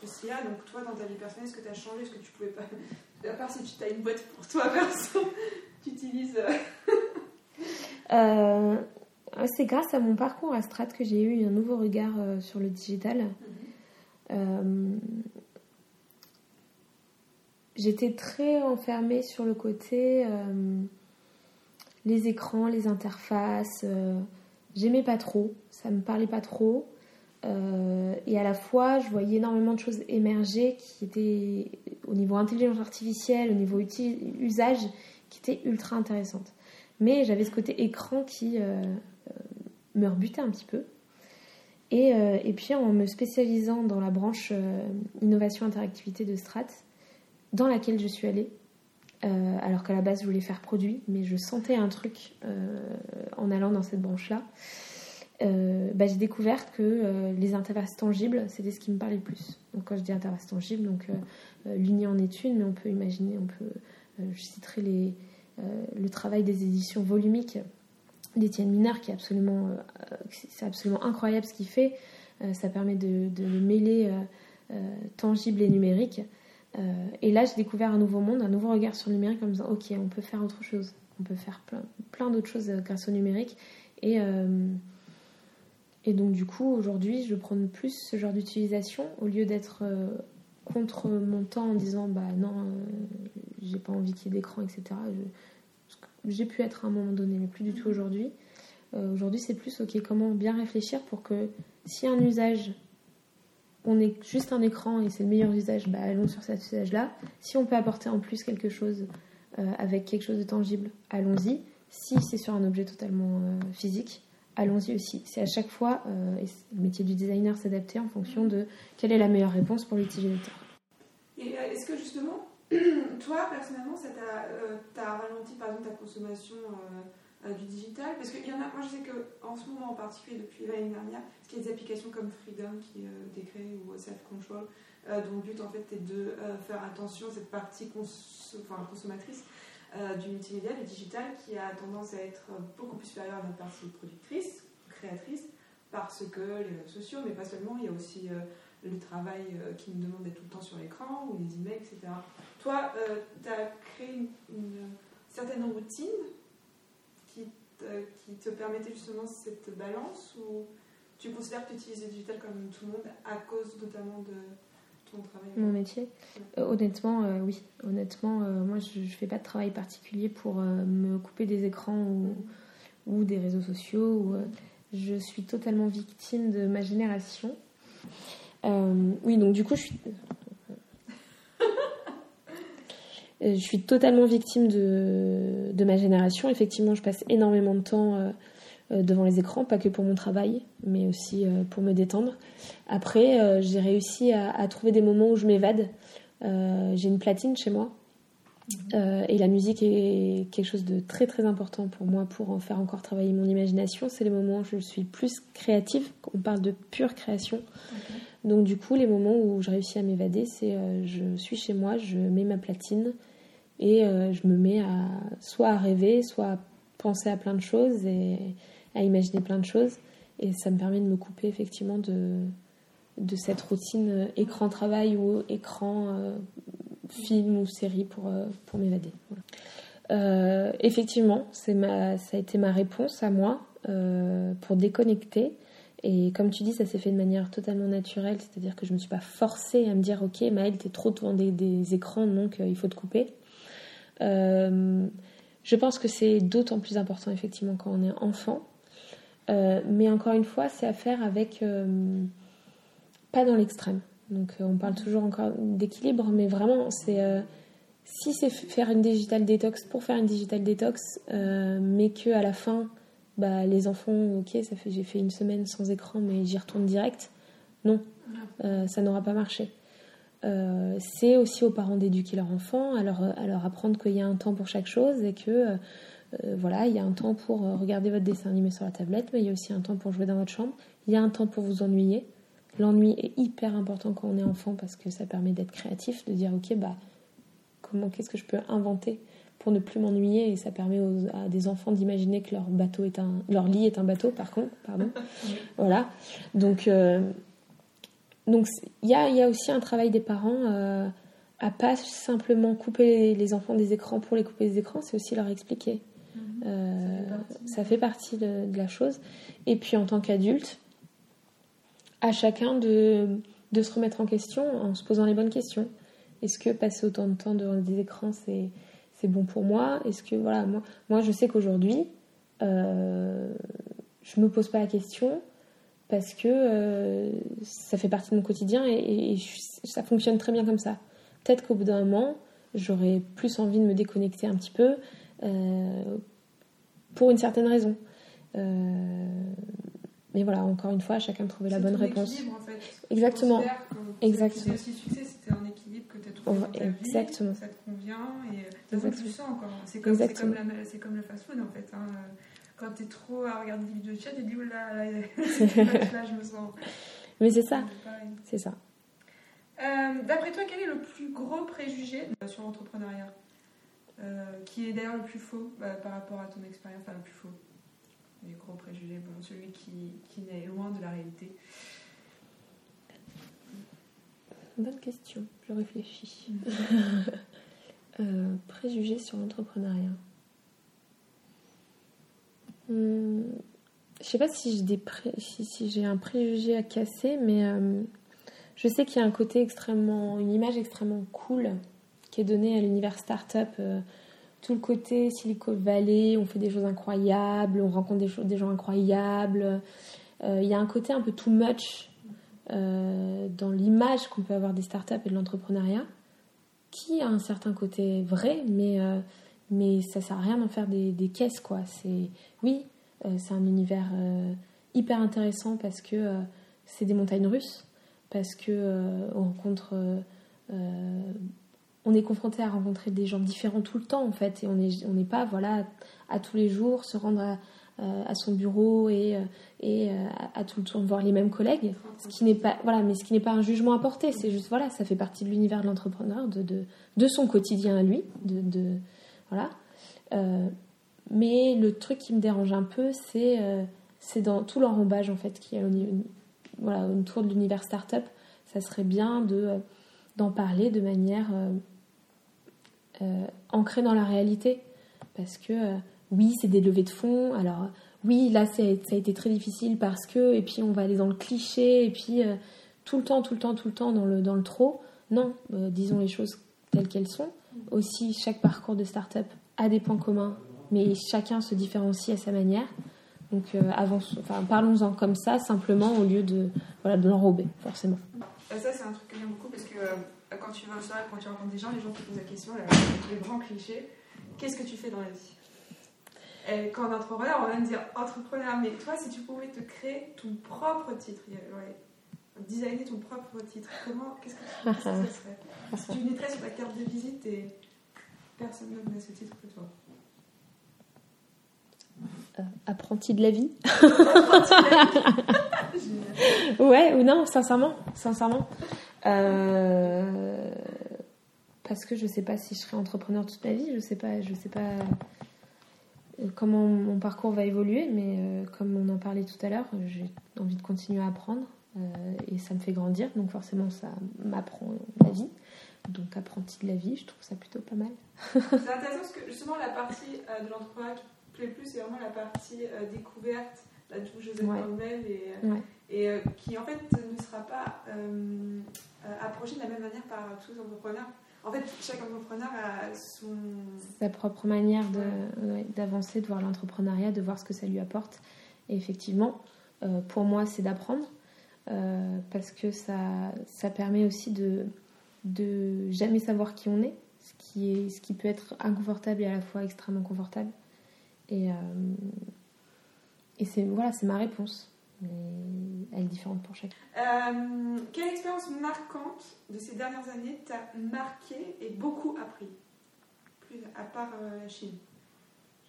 souci-là. Donc, toi, dans ta vie personnelle, est-ce que tu as changé? Est-ce que tu pouvais pas. [LAUGHS] À part si tu as une boîte pour toi, [LAUGHS] perso, tu utilises. Euh, euh, c'est grâce à mon parcours à Strat que j'ai eu un nouveau regard euh, sur le digital. Mhm. J'étais très enfermée sur le côté les écrans, les interfaces j'aimais pas trop, ça me parlait pas trop. Euh, et à la fois, je voyais énormément de choses émerger qui étaient au niveau intelligence artificielle, au niveau usage, qui étaient ultra intéressantes. Mais j'avais ce côté écran qui euh, euh, me rebutait un petit peu. Et, et, puis en me spécialisant dans la branche innovation interactivité de Strat, dans laquelle je suis allée, euh, alors qu'à la base je voulais faire produit, mais je sentais un truc euh, en allant dans cette branche-là. Euh, bah, j'ai découvert que les interfaces tangibles, c'était ce qui me parlait le plus. Donc quand je dis interfaces tangibles, donc l'uni en est une, mais on peut imaginer, on peut, je citerai le travail des éditions volumiques d'Étienne Minard, qui est absolument, c'est absolument incroyable ce qu'il fait. ça permet de mêler tangible et numérique. Euh, et là, j'ai découvert un nouveau monde, un nouveau regard sur le numérique en me disant Ok, on peut faire autre chose. On peut faire plein, plein d'autres choses euh, grâce au numérique. Et, euh, et donc, du coup, aujourd'hui, je prends plus ce genre d'utilisation au lieu d'être contre mon temps en disant Bah non, j'ai pas envie qu'il y ait d'écran, etc. j'ai pu être à un moment donné, mais plus du tout aujourd'hui. aujourd'hui, c'est plus Ok, comment bien réfléchir pour que si un usage on est juste un écran et c'est le meilleur usage, bah, allons sur cet usage-là. Si on peut apporter en plus quelque chose euh, avec quelque chose de tangible, allons-y. Si c'est sur un objet totalement euh, physique, allons-y aussi. C'est à chaque fois, euh, le métier du designer s'adapter en fonction de quelle est la meilleure réponse pour l'utilisateur. Et est-ce que justement, [CLEARS THROAT] toi personnellement, ça t'a ralenti ta consommation euh, du digital Parce qu'il y en a, moi je sais qu'en ce moment en particulier, depuis l'année dernière, il y a des applications comme Freedom qui euh, été créées ou Self Control, euh, dont le but en fait est de faire attention à cette partie consommatrice du multimédia, du digital, qui a tendance à être beaucoup plus supérieure à notre partie productrice, créatrice, parce que les réseaux sociaux, mais pas seulement, il y a aussi le travail qui nous demande d'être tout le temps sur l'écran, ou les emails, etc. Toi, tu as créé une certaine routine qui te permettait justement cette balance ou tu considères que tu utilises le digital comme tout le monde à cause notamment de ton travail? Mon métier? Euh, Honnêtement, euh, oui. Honnêtement, euh, moi je ne fais pas de travail particulier pour me couper des écrans ou, ou des réseaux sociaux. Ou, je suis totalement victime de ma génération. oui, donc du coup, je suis Euh, je suis totalement victime de, de, ma génération. Effectivement, je passe énormément de temps euh, euh, devant les écrans, pas que pour mon travail, mais aussi pour me détendre. Après, j'ai réussi à, à, trouver des moments où je m'évade. j'ai une platine chez moi. et la musique est quelque chose de très très important pour moi pour en faire encore travailler mon imagination. C'est les moments où je suis plus créative. On parle de pure création. Donc du coup, les moments où je réussis à m'évader, c'est je suis chez moi, je mets ma platine, et euh, je me mets à soit à rêver, soit à penser à plein de choses et à imaginer plein de choses. Et ça me permet de me couper effectivement de, cette routine écran-travail ou écran euh, film ou série pour, euh, pour m'évader. effectivement, c'est ma, ça a été ma réponse à moi pour déconnecter. Et comme tu dis, ça s'est fait de manière totalement naturelle, c'est-à-dire que je ne me suis pas forcée à me dire Ok, Maëlle, t'es trop devant des écrans, donc il faut te couper. Euh, je pense que c'est d'autant plus important effectivement quand on est enfant. Euh, mais encore une fois, c'est à faire avec euh, pas dans l'extrême. Donc on parle toujours encore d'équilibre, mais vraiment c'est si c'est faire une digital détox pour faire une digital détox, mais que à la fin, bah, les enfants, ok, ça fait j'ai fait une semaine sans écran, mais j'y retourne direct. Non, ça n'aura pas marché. Euh, c'est aussi aux parents d'éduquer leur enfant, à leur, à leur apprendre qu'il y a un temps pour chaque chose et que euh, voilà, il y a un temps pour regarder votre dessin animé sur la tablette, mais il y a aussi un temps pour jouer dans votre chambre. Il y a un temps pour vous ennuyer. L'ennui est hyper important quand on est enfant parce que ça permet d'être créatif, de dire ok bah comment qu'est-ce que je peux inventer pour ne plus m'ennuyer? Et ça permet à des enfants d'imaginer que leur bateau est un leur lit est un bateau par contre pardon voilà donc euh, donc il y a, y a, aussi un travail des parents euh, à pas simplement couper les, enfants des écrans pour les couper des écrans c'est aussi leur expliquer. Mhm. euh, ça fait partie, de, de, la chose. Et puis en tant qu'adulte à chacun de, de se remettre en question en se posant les bonnes questions. Est-ce que passer autant de temps devant des écrans c'est c'est bon pour moi? Est-ce que voilà, moi, moi je sais qu'aujourd'hui, euh, je me pose pas la question parce que euh, ça fait partie de mon quotidien et, ça fonctionne très bien comme ça. Peut-être qu'au bout d'un moment, j'aurais plus envie de me déconnecter un petit peu euh, pour une certaine raison. Euh, mais voilà, encore une fois, chacun trouver la bonne réponse. En fait. Exactement. Exactement. Si succès, c'était un équilibre que tu as trouvé dans ta Exactement. Vie, ça te convient et tu le sens encore. C'est comme, comme, comme, le fast-food en fait. Hein. Quand tu es trop à regarder des vidéos de chat, tu dis oula, là, [LAUGHS] là, je me sens. Mais c'est ça. C'est ça. Euh, D'après toi, quel est le plus gros préjugé sur l'entrepreneuriat euh, Qui est d'ailleurs le plus faux bah, par rapport à ton expérience Enfin, le plus faux les gros préjugés, bon, celui qui, qui est loin de la réalité Bonne question, je réfléchis. [LAUGHS] euh, préjugés sur l'entrepreneuriat. Hum, je sais pas si j'ai, si, un préjugé à casser, mais euh, je sais qu'il y a un côté extrêmement, une image extrêmement cool qui est donnée à l'univers startup. Euh, tout le côté Silicon Valley, on fait des choses incroyables, on rencontre des, gens incroyables. Euh, il y a un côté un peu too much dans l'image qu'on peut avoir des startups et de l'entrepreneuriat, qui a un certain côté vrai, mais, mais ça sert à rien d'en faire des, des, caisses. quoi. C'est Oui, c'est un univers hyper intéressant parce que c'est des montagnes russes, parce que on rencontre on est confronté à rencontrer des gens différents tout le temps en fait et on n'est on n'est pas voilà à, tous les jours se rendre à, euh, son bureau et, euh, et euh, à, tout le temps voir les mêmes collègues ce qui n'est pas voilà mais ce qui n'est pas un jugement à porter c'est juste voilà ça fait partie de l'univers de l'entrepreneur de, de, de, son quotidien à lui de voilà mais le truc qui me dérange un peu c'est c'est dans tout l'enrobage en fait qui est au, voilà autour de l'univers startup ça serait bien de d'en parler de manière euh, ancré dans la réalité. Parce que euh, oui, c'est des levées de fonds. Alors oui, là, ça a été très difficile parce que, et puis on va aller dans le cliché, et puis euh, tout le temps, tout le temps, tout le temps dans le, dans le trop. Non, disons les choses telles qu'elles sont. Aussi, chaque parcours de start-up a des points communs, mais chacun se différencie à sa manière. Donc, enfin, parlons-en comme ça, simplement, au lieu de, de l'enrober, forcément. Ça, c'est un truc que j'aime beaucoup parce que quand tu vas au soirée, quand tu rencontres des gens, les gens te posent la question, les grands clichés, qu'est-ce que tu fais dans la vie? Et quand entrepreneur, on va me dire entrepreneur, mais toi, si tu pouvais te créer ton propre titre, ouais, designer ton propre titre, comment, qu'est-ce que tu que ça serait [LAUGHS] Si tu mettrais sur ta carte de visite et personne ne connaît ce titre que toi. Euh, apprenti de la vie. [LAUGHS] ouais ou non, sincèrement, sincèrement. Euh, parce que je sais pas si je serai entrepreneur toute ma vie, je sais pas, je sais pas euh, comment mon parcours va évoluer, mais comme on en parlait tout à l'heure, j'ai envie de continuer à apprendre et ça me fait grandir, donc forcément ça m'apprend la vie. Donc apprenti de la vie, je trouve ça plutôt pas mal. c'est intéressant parce que justement la partie de l'entrepreneuriat qui plaît plus, c'est vraiment la partie découverte, la touche Joseph ouais. et, et qui en fait ne sera pas euh, approcher de la même manière par tous les entrepreneurs. En fait, chaque entrepreneur a son... sa propre manière d'avancer, de, voir l'entrepreneuriat, de voir ce que ça lui apporte. Et effectivement, euh, pour moi, c'est d'apprendre euh, parce que ça, ça permet aussi de, de jamais savoir qui on est, ce qui, est, ce qui peut être inconfortable et à la fois extrêmement confortable. Et, et c'est voilà, ma réponse. Mais elle est différente pour chacun. quelle expérience marquante de ces dernières années t'a marqué et beaucoup appris Plus à part la Chine?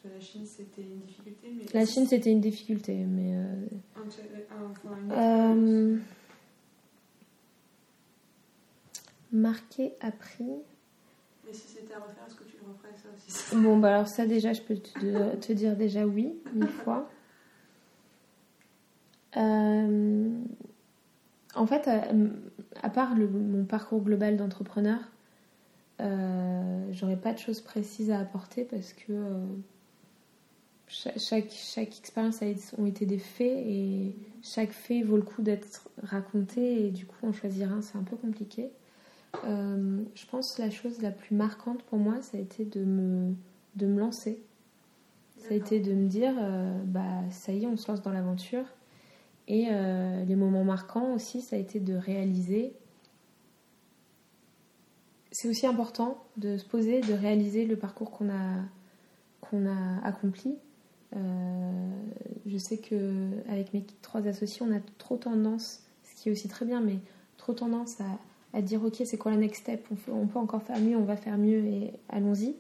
La Chine, c'était une difficulté. Mais la Chine, c'était une difficulté, mais. Euh... Marqué, appris. Et si c'était à refaire, est-ce que tu le referais ça aussi? [LAUGHS] Bon, bah alors ça, déjà, je peux te, te dire déjà oui, une [LAUGHS] fois. Euh, en fait, euh, à, part le, mon parcours global d'entrepreneur, euh, j'aurais pas de choses précises à apporter parce que chaque, expérience a été des faits et chaque fait vaut le coup d'être raconté et du coup en choisir un c'est un peu compliqué. Euh, je pense que la chose la plus marquante pour moi ça a été de me, de me lancer. Ça a été de me dire euh, bah ça y est on se lance dans l'aventure et euh, les moments marquants aussi ça a été de réaliser c'est aussi important de se poser, de réaliser le parcours qu'on a, qu'on a accompli je sais que avec mes trois associés, on a trop tendance, ce qui est aussi très bien, mais trop tendance à, dire ok, c'est quoi la next step? On, peut encore faire mieux, on va faire mieux et allons-y.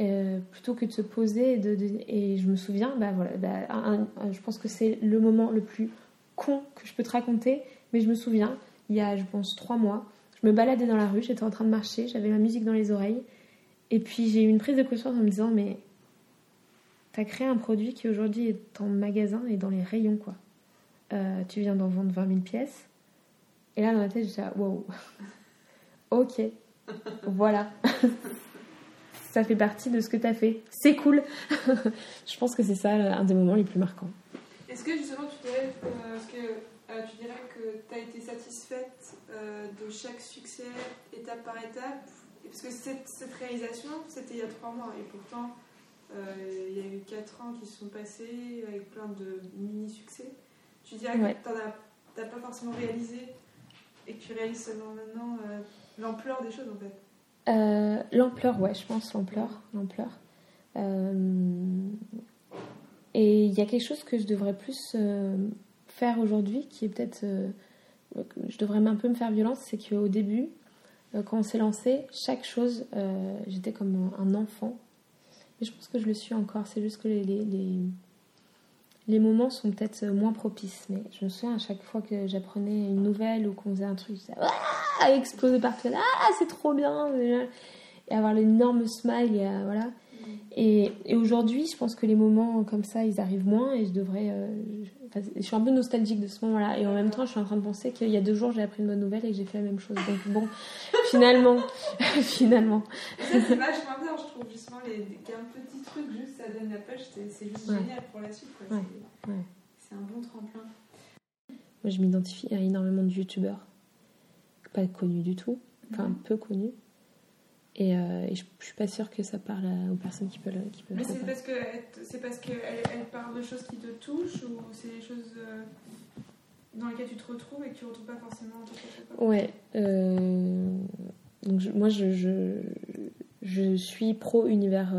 Euh, plutôt que de se poser et, je me souviens, bah bah, je pense que c'est le moment le plus con que je peux te raconter, mais je me souviens, il y a je pense trois mois, je me baladais dans la rue, j'étais en train de marcher, j'avais ma musique dans les oreilles, et puis j'ai eu une prise de conscience en me disant mais as créé un produit qui aujourd'hui est en magasin et dans les rayons, quoi. Euh, tu viens d'en vendre 20 000 pièces. Et là, dans la tête, je dis, wow, [LAUGHS] ok, voilà. [LAUGHS] ça fait partie de ce que tu as fait. C'est cool. [LAUGHS] je pense que c'est ça un des moments les plus marquants. Est-ce que justement, tu dirais, euh, que, euh, tu dirais que as été satisfaite de chaque succès étape par étape? Parce que cette, réalisation, c'était il y a trois mois et pourtant euh, il y a eu 4 ans qui se sont passés avec plein de mini-succès. Tu dirais que tu n'as pas forcément réalisé et que tu réalises seulement maintenant euh, l'ampleur des choses en fait euh, L'ampleur, ouais, je pense l'ampleur. l'ampleur. et il y a quelque chose que je devrais plus faire aujourd'hui qui est peut-être. je devrais un peu me faire violence, c'est qu'au début, quand on s'est lancé, chaque chose, j'étais comme un enfant et je pense que je le suis encore. C'est juste que les, les, les, moments sont peut-être moins propices. Mais je me souviens à chaque fois que j'apprenais une nouvelle ou qu'on faisait un truc, ça ah, exploser partout. Ah, c'est trop bien. Et avoir l'énorme smile. Et, euh, voilà. Et, et aujourd'hui, je pense que les moments comme ça, ils arrivent moins et je devrais. Euh, je, suis un peu nostalgique de ce moment-là. Et en même temps, je suis en train de penser qu'il y a deux jours, j'ai appris une bonne nouvelle et que j'ai fait la même chose. Donc bon, [LAUGHS] finalement, [LAUGHS] finalement. C'est vachement bien, je trouve, justement, les, qu'un petit truc, juste ça donne la pêche, c'est juste génial pour la suite. Quoi. C'est, un bon tremplin. Moi, je m'identifie à énormément de youtubeurs, pas connus du tout, enfin peu connus euh, et, je, ne suis pas sûre que ça parle aux personnes qui peuvent. Qui peuvent Mais c'est parce que c'est parce qu'elle elle parle de choses qui te touchent ou c'est des choses euh, dans lesquelles tu te retrouves et que tu ne retrouves pas forcément Ouais. Euh, donc moi, je, je, je, suis pro univers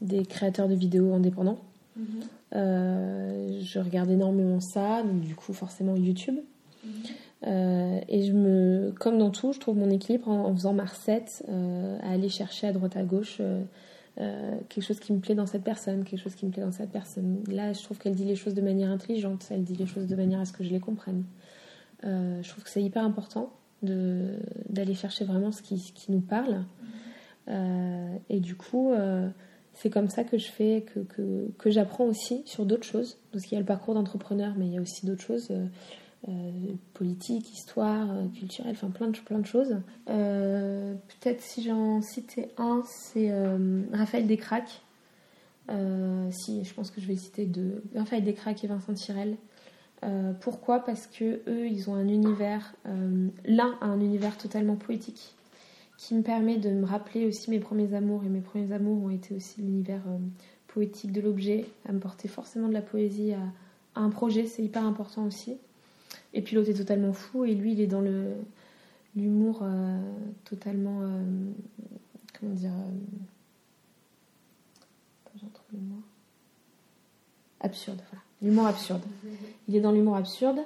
des créateurs de vidéos indépendants. Mhm. je regarde énormément ça, donc du coup forcément YouTube. Mhm. Euh, et je me, comme dans tout, je trouve mon équilibre en, faisant ma recette, euh, à aller chercher à droite à gauche euh, quelque chose qui me plaît dans cette personne, quelque chose qui me plaît dans cette personne. Là, je trouve qu'elle dit les choses de manière intelligente, elle dit les choses de manière à ce que je les comprenne. je trouve que c'est hyper important d'aller chercher vraiment ce qui, nous parle. et du coup, c'est comme ça que je fais, que, j'apprends aussi sur d'autres choses. Parce qu'il y a le parcours d'entrepreneur, mais il y a aussi d'autres choses. Euh, politique, histoire, euh, culturelle, enfin plein de, plein de choses. Euh, peut-être si j'en citais un, c'est Raphaël Descraques. si, je pense que je vais citer deux. Raphaël Descraques et Vincent Tirel. Pourquoi? Parce que eux, ils ont un univers, l'un a un univers totalement poétique qui me permet de me rappeler aussi mes premiers amours et mes premiers amours ont été aussi l'univers poétique de l'objet, à me porter forcément de la poésie à un projet, c'est hyper important aussi. Et puis l'autre est totalement fou et lui il est dans l'humour euh, totalement euh, comment dire euh, absurde voilà l'humour absurde. Il est dans l'humour absurde.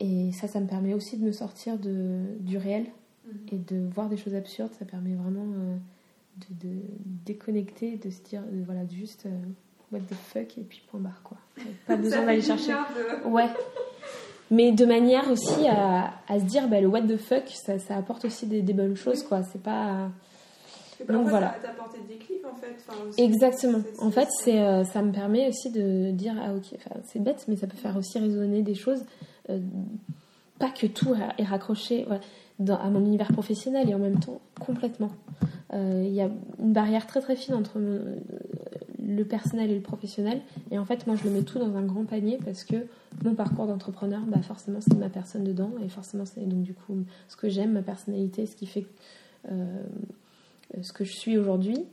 et ça, ça me permet aussi de me sortir de, du réel et de voir des choses absurdes. Ça permet vraiment de, de, déconnecter, de se dire, voilà, juste what the fuck et puis point barre quoi. Pas [LAUGHS] besoin d'aller chercher. Ouais. Mais de manière aussi à, à se dire, bah, le what the fuck, ça, ça apporte aussi des, des, bonnes choses quoi. C'est pas. Donc voilà. Ça apporté des clics en fait. Exactement. En fait, c'est, euh, ça me permet aussi de dire, ah ok, c'est bête, mais ça peut faire aussi résonner des choses. Euh, pas que tout est raccroché dans, à mon univers professionnel et en même temps complètement. Euh, il y a une barrière très très fine entre le personnel et le professionnel. Et en fait, moi, je le mets tout dans un grand panier parce que mon parcours d'entrepreneur, bah, forcément, c'est ma personne dedans. Et forcément, c'est donc du coup ce que j'aime, ma personnalité, ce qui fait euh, ce que je suis aujourd'hui.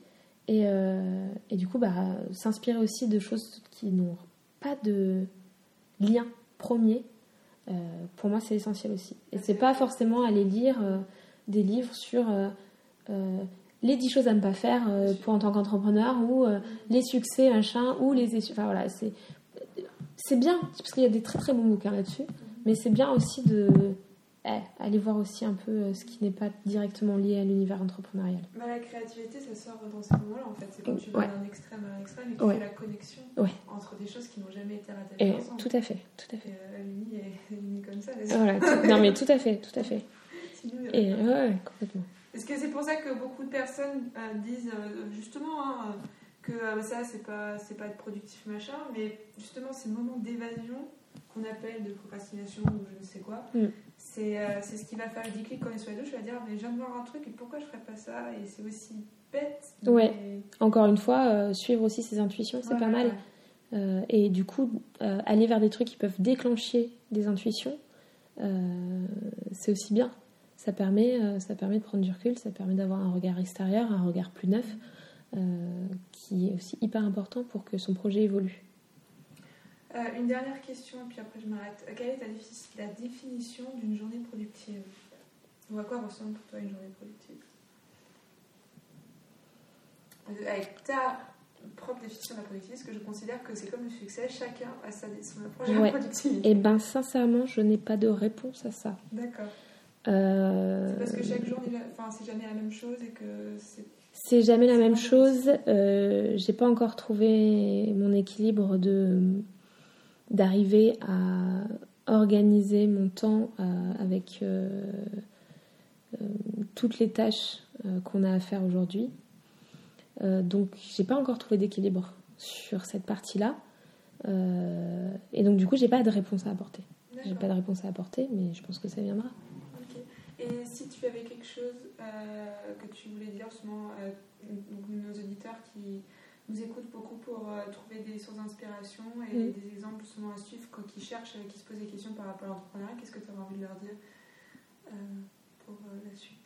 Et, euh, et, du coup, bah, s'inspirer aussi de choses qui n'ont pas de lien premier, euh, pour moi, c'est essentiel aussi. Et c'est pas forcément aller lire des livres sur les 10 choses à ne pas faire euh, pour en tant qu'entrepreneur ou euh, les succès, machin, ou les Enfin voilà, c'est, c'est bien, parce qu'il y a des très très bons bouquins là-dessus, mais c'est bien aussi de aller voir aussi un peu euh, ce qui n'est pas directement lié à l'univers entrepreneurial. Bah, la créativité, ça sort dans ces moments-là en fait. C'est quand tu vas d'un extrême à un extrême et tu fais la connexion entre des choses qui n'ont jamais été rattachées ensemble. Tout à fait, tout à fait. Et, [LAUGHS] est comme ça. Voilà, non mais [LAUGHS] tout à fait, tout à fait. et ouais, complètement. Est-ce que c'est pour ça que beaucoup de personnes euh, disent euh, justement hein, que euh, ça c'est pas c'est pas être productif machin, mais justement ces moments d'évasion qu'on appelle de procrastination ou je ne sais quoi, mm. C'est ce qui va faire le déclic quand on est les douche, je vais dire mais je viens de voir un truc et pourquoi je ferais pas ça et c'est aussi bête. Ouais. Encore une fois, suivre aussi ses intuitions, c'est pas mal. et du coup, aller vers des trucs qui peuvent déclencher des intuitions, c'est aussi bien ça permet, euh, ça permet de prendre du recul, ça permet d'avoir un regard extérieur, un regard plus neuf, euh, qui est aussi hyper important pour que son projet évolue. Euh, une dernière question, et puis après je m'arrête. Quelle est la définition d'une journée productive? Ou à quoi ressemble pour toi une journée productive? Avec ta propre définition de la productivité, parce que je considère que c'est comme le succès, chacun a sa, son approche de la productivité. Et eh ben sincèrement, je n'ai pas de réponse à ça. D'accord. Euh, c'est parce que chaque jour, enfin, c'est jamais la même chose et que c'est. jamais la même chose. Euh, j'ai pas encore trouvé mon équilibre de d'arriver à organiser mon temps euh, avec toutes les tâches qu'on a à faire aujourd'hui. donc, j'ai pas encore trouvé d'équilibre sur cette partie-là. et donc, du coup, j'ai pas de réponse à apporter. J'ai pas de réponse à apporter, mais je pense que ça viendra. Et si tu avais quelque chose euh, que tu voulais dire justement à nos auditeurs qui nous écoutent beaucoup pour euh, trouver des sources d'inspiration et mm. des exemples justement à suivre, qui cherchent, qui se posent des questions par rapport à l'entrepreneuriat, qu'est-ce que tu aurais envie de leur dire euh, pour la suite?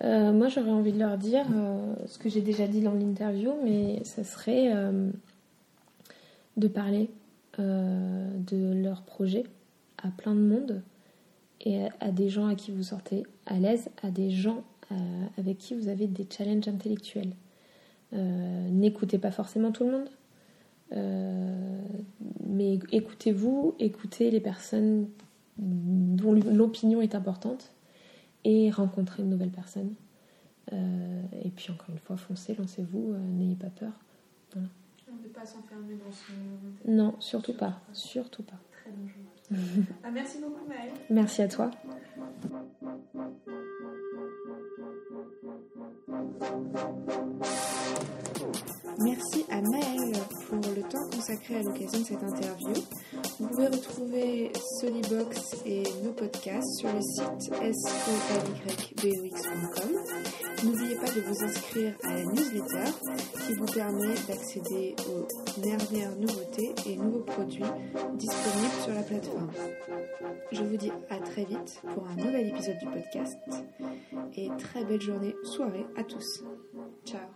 Moi, j'aurais envie de leur dire ce que j'ai déjà dit dans l'interview, mais ce serait de parler de leur projet à plein de monde, et à, des gens à qui vous sortez à l'aise, à des gens euh, avec qui vous avez des challenges intellectuels. Euh, n'écoutez pas forcément tout le monde, euh, mais écoutez-vous, écoutez les personnes dont l'opinion est importante et rencontrez de nouvelles personnes. et puis encore une fois, foncez, lancez-vous, n'ayez pas peur. Voilà. Ne pas s'enfermer dans son... Non, surtout pas, surtout pas. Très dangereux. [LAUGHS] Ah, merci beaucoup Maëlle. Merci à toi. À l'occasion de cette interview. Vous pouvez retrouver Solibox et nos podcasts sur le site solybox.com. N'oubliez pas de vous inscrire à la newsletter qui vous permet d'accéder aux dernières nouveautés et nouveaux produits disponibles sur la plateforme. Je vous dis à très vite pour un nouvel épisode du podcast et très belle journée, soirée à tous. Ciao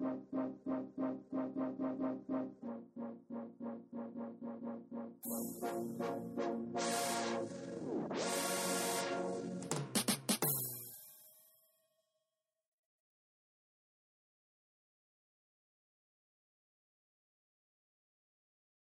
Thank you.